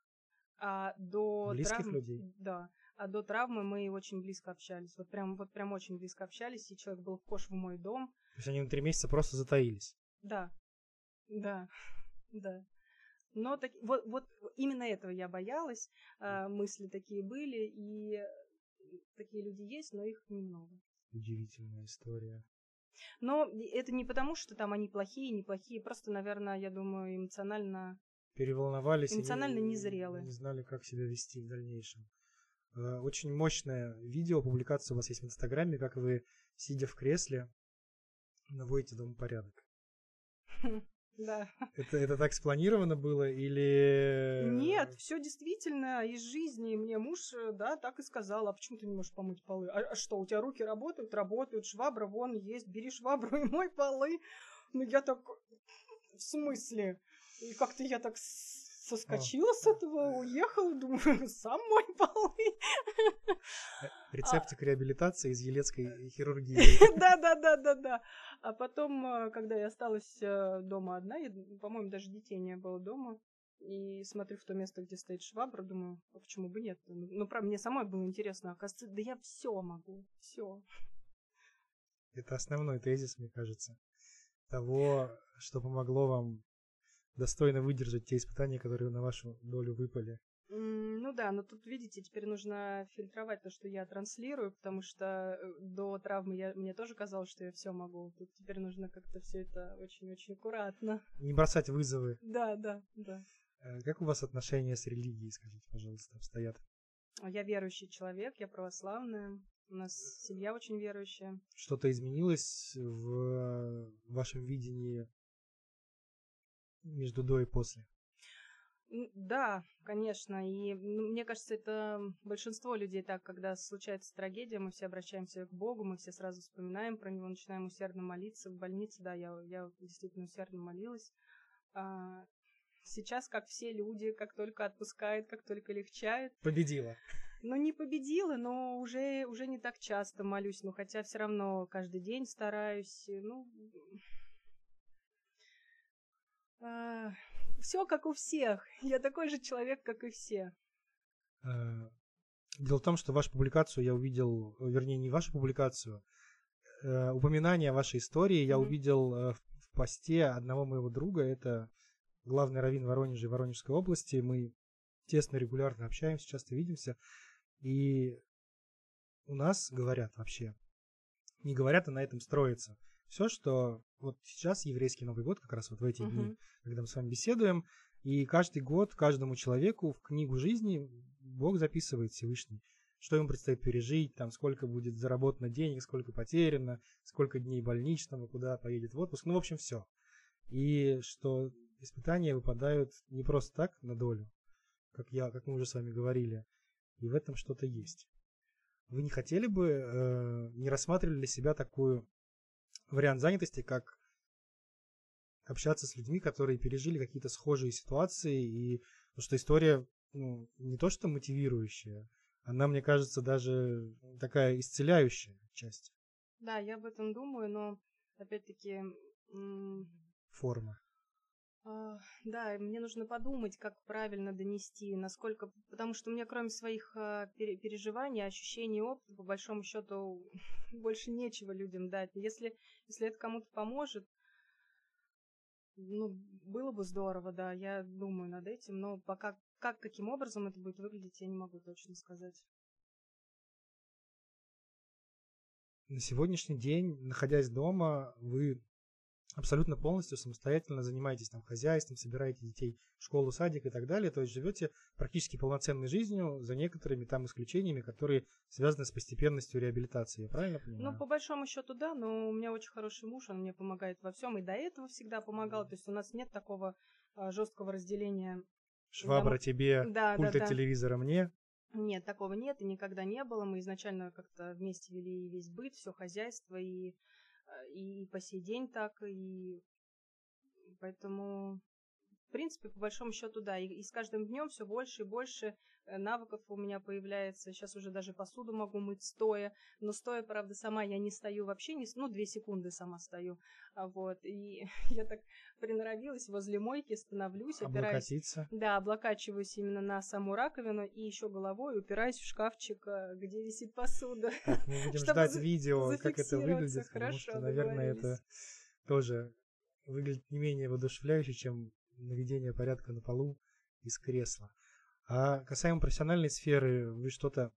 А до Близких травм... людей? Да. А до травмы мы очень близко общались. Вот прям, вот прям очень близко общались, и человек был вхож в мой дом. То есть они на три месяца просто затаились? Да. Да. Да. Но так, вот, вот именно этого я боялась. А, мысли такие были, и такие люди есть, но их немного. Удивительная история. Но это не потому, что там они плохие, неплохие, просто, наверное, я думаю, эмоционально... Переволновались Эмоционально и не, незрелые. не знали, как себя вести в дальнейшем. Э, Очень мощное видео, публикация у вас есть в Инстаграме, как вы, сидя в кресле, наводите дом порядок. [laughs] Да. Это, это так спланировано было или... Нет, все действительно из жизни. Мне муж, э, да, так и сказал, а почему ты не можешь помыть полы? А, а что, у тебя руки работают? Работают, швабра вон есть, бери швабру и мой полы. Ну я так, в смысле? И как-то я так соскочила с этого, уехала, думаю, [laughs] сам мой полы. Рецептик реабилитации из елецкой хирургии. [laughs] Да-да-да-да-да. А потом, э, когда я осталась э, дома одна, по-моему, даже детей не было дома, и смотрю в то место, где стоит швабра, думаю, а почему бы нет? Ну, правда, мне самой было интересно, оказывается, да я все могу, все. Это основной тезис, мне кажется, того, что помогло вам достойно выдержать те испытания, которые на вашу долю выпали. Ну да, но тут, видите, теперь нужно фильтровать то, что я транслирую, потому что э, до травмы я, мне тоже казалось, что я все могу. Тут теперь нужно как-то все это очень-очень аккуратно. Не бросать вызовы. Да, да, да. Э, Как у вас отношения с религией, скажите, пожалуйста, обстоят? Я верующий человек, я православная. У нас семья очень верующая. Что-то изменилось в вашем видении между до и после? Да, конечно. И ну, мне кажется, это большинство людей так, когда случается трагедия, мы все обращаемся к Богу, мы все сразу вспоминаем про него, начинаем усердно молиться. В больнице, да, я, я действительно усердно молилась. А сейчас, как все люди, как только отпускает, как только легчает. Победила. Ну, не победила, но уже, уже не так часто молюсь, но хотя все равно каждый день стараюсь. Ну, а, все как у всех. [laughs] Я такой же человек, как и все. Э, Дело в том, что вашу публикацию я увидел, вернее, не вашу публикацию, э, упоминание вашей истории я увидел э, в в посте одного моего друга, это главный раввин Воронежа и Воронежской области. Мы тесно, регулярно общаемся, часто видимся. И у нас говорят вообще, не говорят, а на этом строится. Все, что вот сейчас еврейский Новый год, как раз вот в эти дни, Мгм. когда мы с вами беседуем, и каждый год каждому человеку в книгу жизни Бог записывает Всевышний, что ему предстоит пережить, там сколько будет заработано денег, сколько потеряно, сколько дней больничного, куда поедет в отпуск, ну, в общем, все. И что испытания выпадают не просто так на долю, как, я, как мы уже с вами говорили, и в этом что-то есть. Вы не хотели бы, э, не рассматривали для себя такую вариант занятости, как общаться с людьми, которые пережили какие-то схожие ситуации, и потому что история ну, не то что мотивирующая, она, мне кажется, даже такая исцеляющая часть Да, я об этом думаю, но опять-таки, форма. А, да, мне нужно подумать, как правильно донести, насколько, потому что мне кроме своих а, пере- переживаний, ощущений, опыта, по большому счету, [laughs] больше нечего людям дать. Если, если это кому-то поможет, Ну, было бы здорово, да, я думаю над этим, но пока как, каким образом это будет выглядеть, я не могу точно сказать. На сегодняшний день, находясь дома, вы абсолютно полностью самостоятельно занимаетесь там хозяйством, собираете детей в школу, садик и так далее, то есть живете практически полноценной жизнью за некоторыми там исключениями, которые связаны с постепенностью реабилитации, я правильно понимаю? Ну, по большому счету, да, но у меня очень хороший муж, он мне помогает во всем, и до этого всегда помогал, то есть у нас нет такого а, жесткого разделения. Швабра Дом... тебе, да, пульта да, да. телевизора мне. Нет, такого нет и никогда не было. Мы изначально как-то вместе вели весь быт, все хозяйство, и и по сей день так, и поэтому, в принципе, по большому счету, да, и, и с каждым днем все больше и больше э, навыков у меня появляется. Сейчас уже даже посуду могу мыть стоя, но стоя, правда, сама я не стою вообще, не, ну, две секунды сама стою, а вот, и [laughs] я так приноровилась возле мойки, становлюсь, опираюсь. Да, облокачиваюсь именно на саму раковину и еще головой упираюсь в шкафчик, э, где висит посуда. [laughs] Так, мы будем [laughs] ждать видео, как это выглядит, потому что, наверное, это тоже выглядит не менее воодушевляюще, чем наведение порядка на полу из кресла. А касаемо профессиональной сферы, вы что-то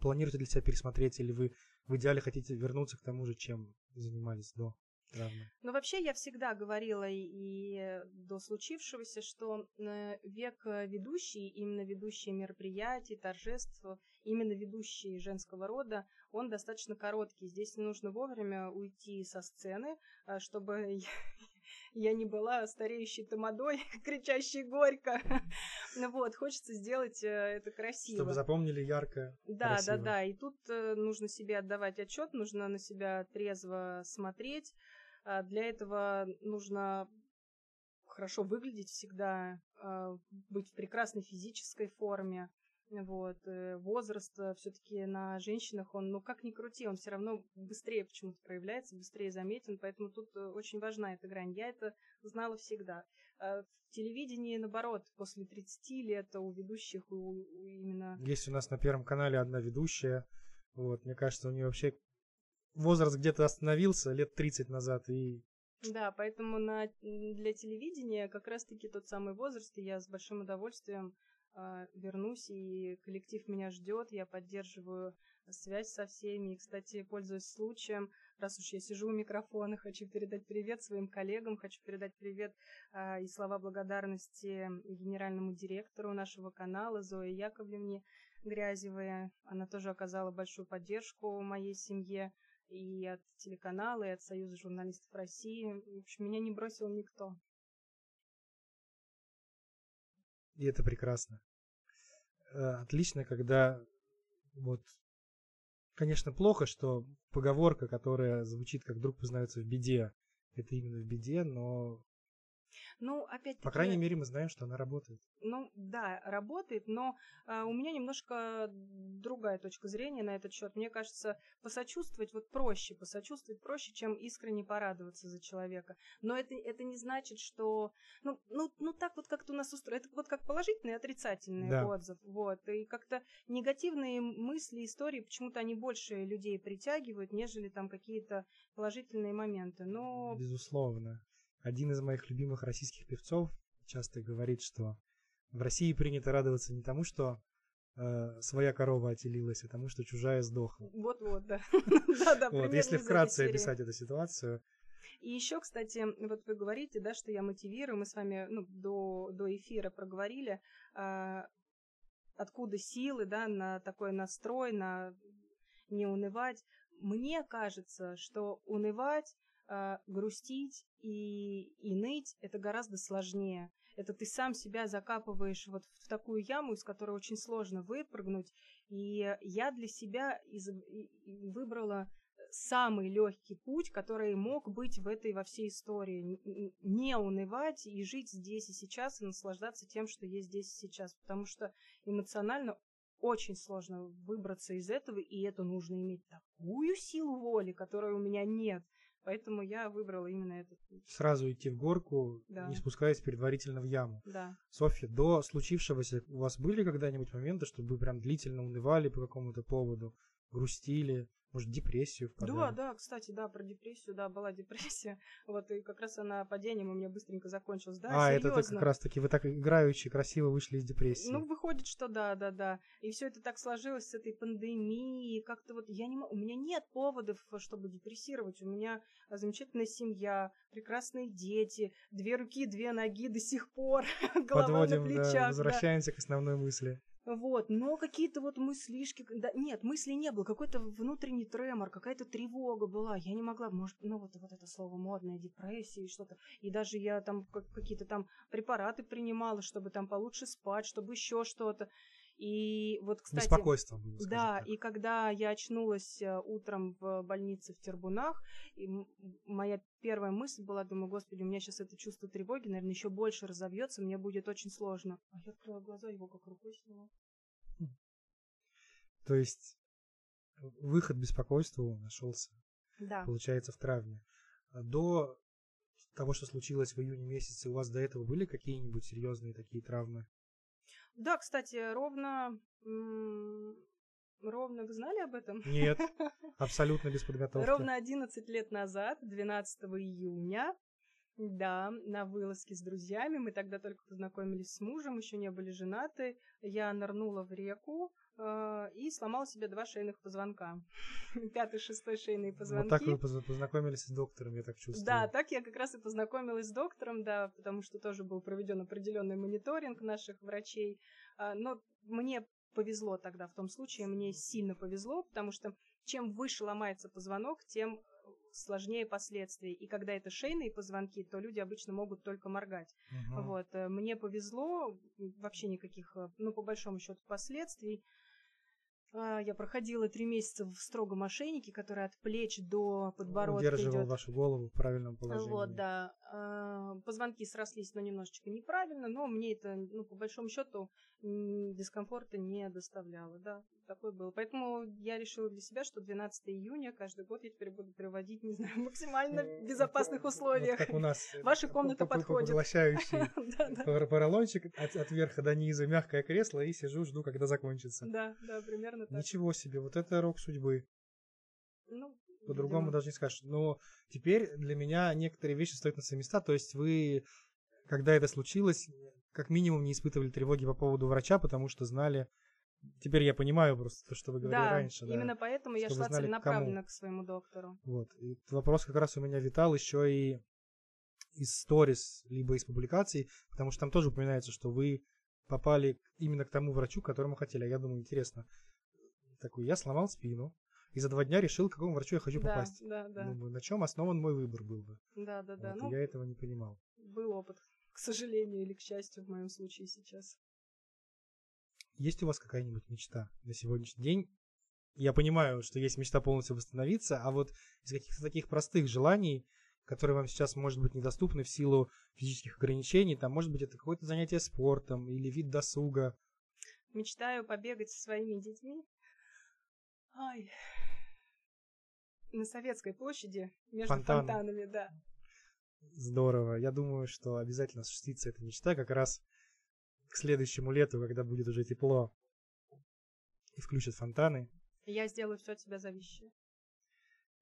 планируете для себя пересмотреть, или вы в идеале хотите вернуться к тому же, чем занимались до? Травмы. Ну, вообще, я всегда говорила и, и до случившегося, что э, век ведущий, именно ведущие мероприятий, торжеств, именно ведущие женского рода, он достаточно короткий. Здесь нужно вовремя уйти со сцены, э, чтобы [laughs] я не была стареющей тамадой, [laughs] кричащей горько. [laughs] ну вот, хочется сделать э, это красиво. Чтобы запомнили ярко. Да, красиво. да, да. И тут нужно себе отдавать отчет, нужно на себя трезво смотреть. А, для этого нужно хорошо выглядеть всегда, а, быть в прекрасной физической форме. Вот. Э, возраст э, все-таки на женщинах, он, ну как ни крути, он все равно быстрее почему-то проявляется, быстрее заметен, поэтому тут э, очень важна эта грань. Я это знала всегда. А в телевидении, наоборот, после 30 лет у ведущих у, у именно... Есть у нас на Первом канале одна ведущая, вот, мне кажется, у нее вообще возраст где-то остановился лет 30 назад и да, поэтому на, для телевидения как раз-таки тот самый возраст, и я с большим удовольствием вернусь, и коллектив меня ждет, я поддерживаю связь со всеми. И, кстати, пользуясь случаем, раз уж я сижу у микрофона, хочу передать привет своим коллегам, хочу передать привет э, и слова благодарности генеральному директору нашего канала Зое Яковлевне Грязевой. Она тоже оказала большую поддержку моей семье и от телеканала, и от Союза журналистов России. В общем, меня не бросил никто. И это прекрасно. Э, отлично, когда вот Конечно, плохо, что поговорка, которая звучит как «друг познается в беде», это именно в беде, но ну, опять По крайней мере, мы знаем, что она работает. Ну, да, работает, но а, у меня немножко другая точка зрения на этот счет. Мне кажется, посочувствовать вот проще, посочувствовать проще, чем искренне порадоваться за человека. Но это, это не значит, что... Ну, ну, ну так вот как-то у нас устроено. Это вот как положительный и отрицательный да. отзыв. Вот. И как-то негативные мысли, истории, почему-то они больше людей притягивают, нежели там какие-то положительные моменты. Но... Безусловно. Один из моих любимых российских певцов часто говорит, что в России принято радоваться не тому, что э, своя корова отелилась, а тому, что чужая сдохла. Вот-вот, да. [laughs] да, Вот, если вкратце описать эту ситуацию. И еще, кстати, вот вы говорите, да, что я мотивирую, мы с вами ну, до, до эфира проговорили, э, откуда силы, да, на такой настрой, на не унывать. Мне кажется, что унывать грустить и, и ныть это гораздо сложнее. Это ты сам себя закапываешь вот в такую яму, из которой очень сложно выпрыгнуть. И я для себя из, выбрала самый легкий путь, который мог быть в этой во всей истории. Не унывать и жить здесь и сейчас и наслаждаться тем, что есть здесь и сейчас. Потому что эмоционально очень сложно выбраться из этого, и это нужно иметь такую силу воли, которой у меня нет. Поэтому я выбрала именно этот путь. Сразу идти в горку, да. не спускаясь предварительно в яму. Да. Софья, до случившегося у вас были когда-нибудь моменты, чтобы вы прям длительно унывали по какому-то поводу, грустили, может, депрессию впадали. Да, да, кстати, да, про депрессию, да, была [laughs] депрессия. Вот, и как раз она падением у меня быстренько закончилась. Да, а, серьезно. это как раз-таки вы так играючи, красиво вышли из депрессии. Ну, выходит, что да, да, да. И все это так сложилось с этой пандемией. Как-то вот я не могу. У меня нет поводов, чтобы депрессировать. У меня замечательная семья, прекрасные дети, две руки, две ноги до сих пор, [laughs] голова Подводим, на плечах. да, возвращаемся да. к основной мысли. Вот, но какие-то вот мыслишки, да, нет, мыслей не было, какой-то внутренний тремор, какая-то тревога была, я не могла, может, ну вот, вот это слово модное, депрессия и что-то, и даже я там какие-то там препараты принимала, чтобы там получше спать, чтобы еще что-то, и вот, кстати... Беспокойство. Да, так. и когда я очнулась э, утром в больнице в Тербунах, и моя первая мысль была, думаю, господи, у меня сейчас это чувство тревоги, наверное, еще больше разовьется, мне будет очень сложно. А я открыла глаза, его как рукой сняла. Хм. То есть выход беспокойству нашелся, да. получается, в травме. До того, что случилось в июне месяце, у вас до этого были какие-нибудь серьезные такие травмы? Да, кстати, ровно... Ровно, вы знали об этом? Нет, [laughs] абсолютно без подготовки. Ровно 11 лет назад, 12 июня, да, на вылазке с друзьями. Мы тогда только познакомились с мужем, еще не были женаты. Я нырнула в реку и сломала себе два шейных позвонка. [laughs] Пятый, шестой шейные позвонки. Вот так вы познакомились с доктором, я так чувствую. Да, так я как раз и познакомилась с доктором, да, потому что тоже был проведен определенный мониторинг наших врачей. А, но мне повезло тогда в том случае, мне сильно повезло, потому что чем выше ломается позвонок, тем сложнее последствия. И когда это шейные позвонки, то люди обычно могут только моргать. Угу. Вот. Э, мне повезло, вообще никаких, э, ну, по большому счету, последствий. А, я проходила три месяца в строгом ошейнике, который от плеч до подбородка Удерживал идет. вашу голову в правильном положении. Вот, да. А, позвонки срослись, но немножечко неправильно, но мне это, ну, по большому счету, дискомфорта не доставляло, да, такое было. Поэтому я решила для себя, что 12 июня каждый год я теперь буду проводить, не знаю, [laughs] в максимально безопасных условиях. Вот как у нас. [laughs] Ваша комната подходит. Поглощающий [laughs] поролончик от, от верха до низа, мягкое кресло, и сижу, жду, когда закончится. Да, да, примерно так. Ничего себе, вот это рок судьбы. Ну, По-другому даже не скажешь. Но теперь для меня некоторые вещи стоят на свои места. То есть вы, когда это случилось, как минимум не испытывали тревоги по поводу врача, потому что знали... Теперь я понимаю просто то, что вы говорили да, раньше. Да, именно поэтому я шла целенаправленно к, к своему доктору. Вот. И вопрос как раз у меня витал еще и из сторис, либо из публикаций, потому что там тоже упоминается, что вы попали именно к тому врачу, к которому хотели. А я думаю, интересно. Такой, я сломал спину, и за два дня решил, к какому врачу я хочу да, попасть. Да, да. Думаю, на чем основан мой выбор был бы. Да, да, да. Вот, ну, я этого не понимал. Был опыт к сожалению или к счастью в моем случае сейчас. Есть у вас какая-нибудь мечта на сегодняшний день? Я понимаю, что есть мечта полностью восстановиться, а вот из каких-то таких простых желаний, которые вам сейчас, может быть, недоступны в силу физических ограничений, там, может быть, это какое-то занятие спортом или вид досуга. Мечтаю побегать со своими детьми. Ай. На Советской площади между Фонтан. фонтанами, да. Здорово. Я думаю, что обязательно осуществится эта мечта как раз к следующему лету, когда будет уже тепло и включат фонтаны. Я сделаю все от тебя зависящее.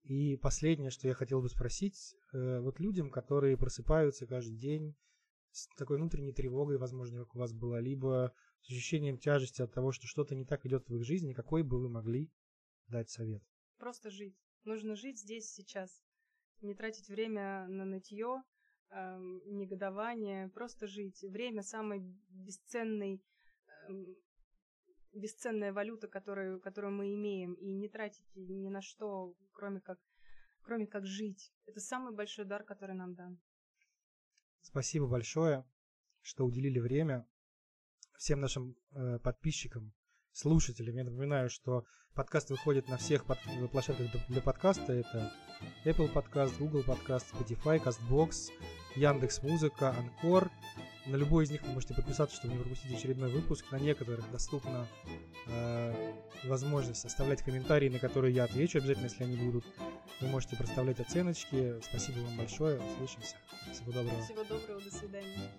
И последнее, что я хотел бы спросить, э, вот людям, которые просыпаются каждый день с такой внутренней тревогой, возможно, как у вас было, либо с ощущением тяжести от того, что что-то не так идет в их жизни, какой бы вы могли дать совет? Просто жить. Нужно жить здесь сейчас не тратить время на нытье, э, негодование, просто жить. Время самой бесценной, э, бесценная валюта, которую, которую мы имеем, и не тратить ни на что, кроме как, кроме как жить. Это самый большой дар, который нам дан. Спасибо большое, что уделили время всем нашим э, подписчикам, слушателям. Я напоминаю, что подкаст выходит на всех под... площадках для подкаста. Это Apple Podcast, Google Podcast, Spotify, CastBox, Яндекс Музыка, Анкор. На любой из них вы можете подписаться, чтобы не пропустить очередной выпуск. На некоторых доступна э, возможность оставлять комментарии, на которые я отвечу обязательно, если они будут. Вы можете проставлять оценочки. Спасибо вам большое. Услышимся. Всего доброго. Всего доброго. До свидания.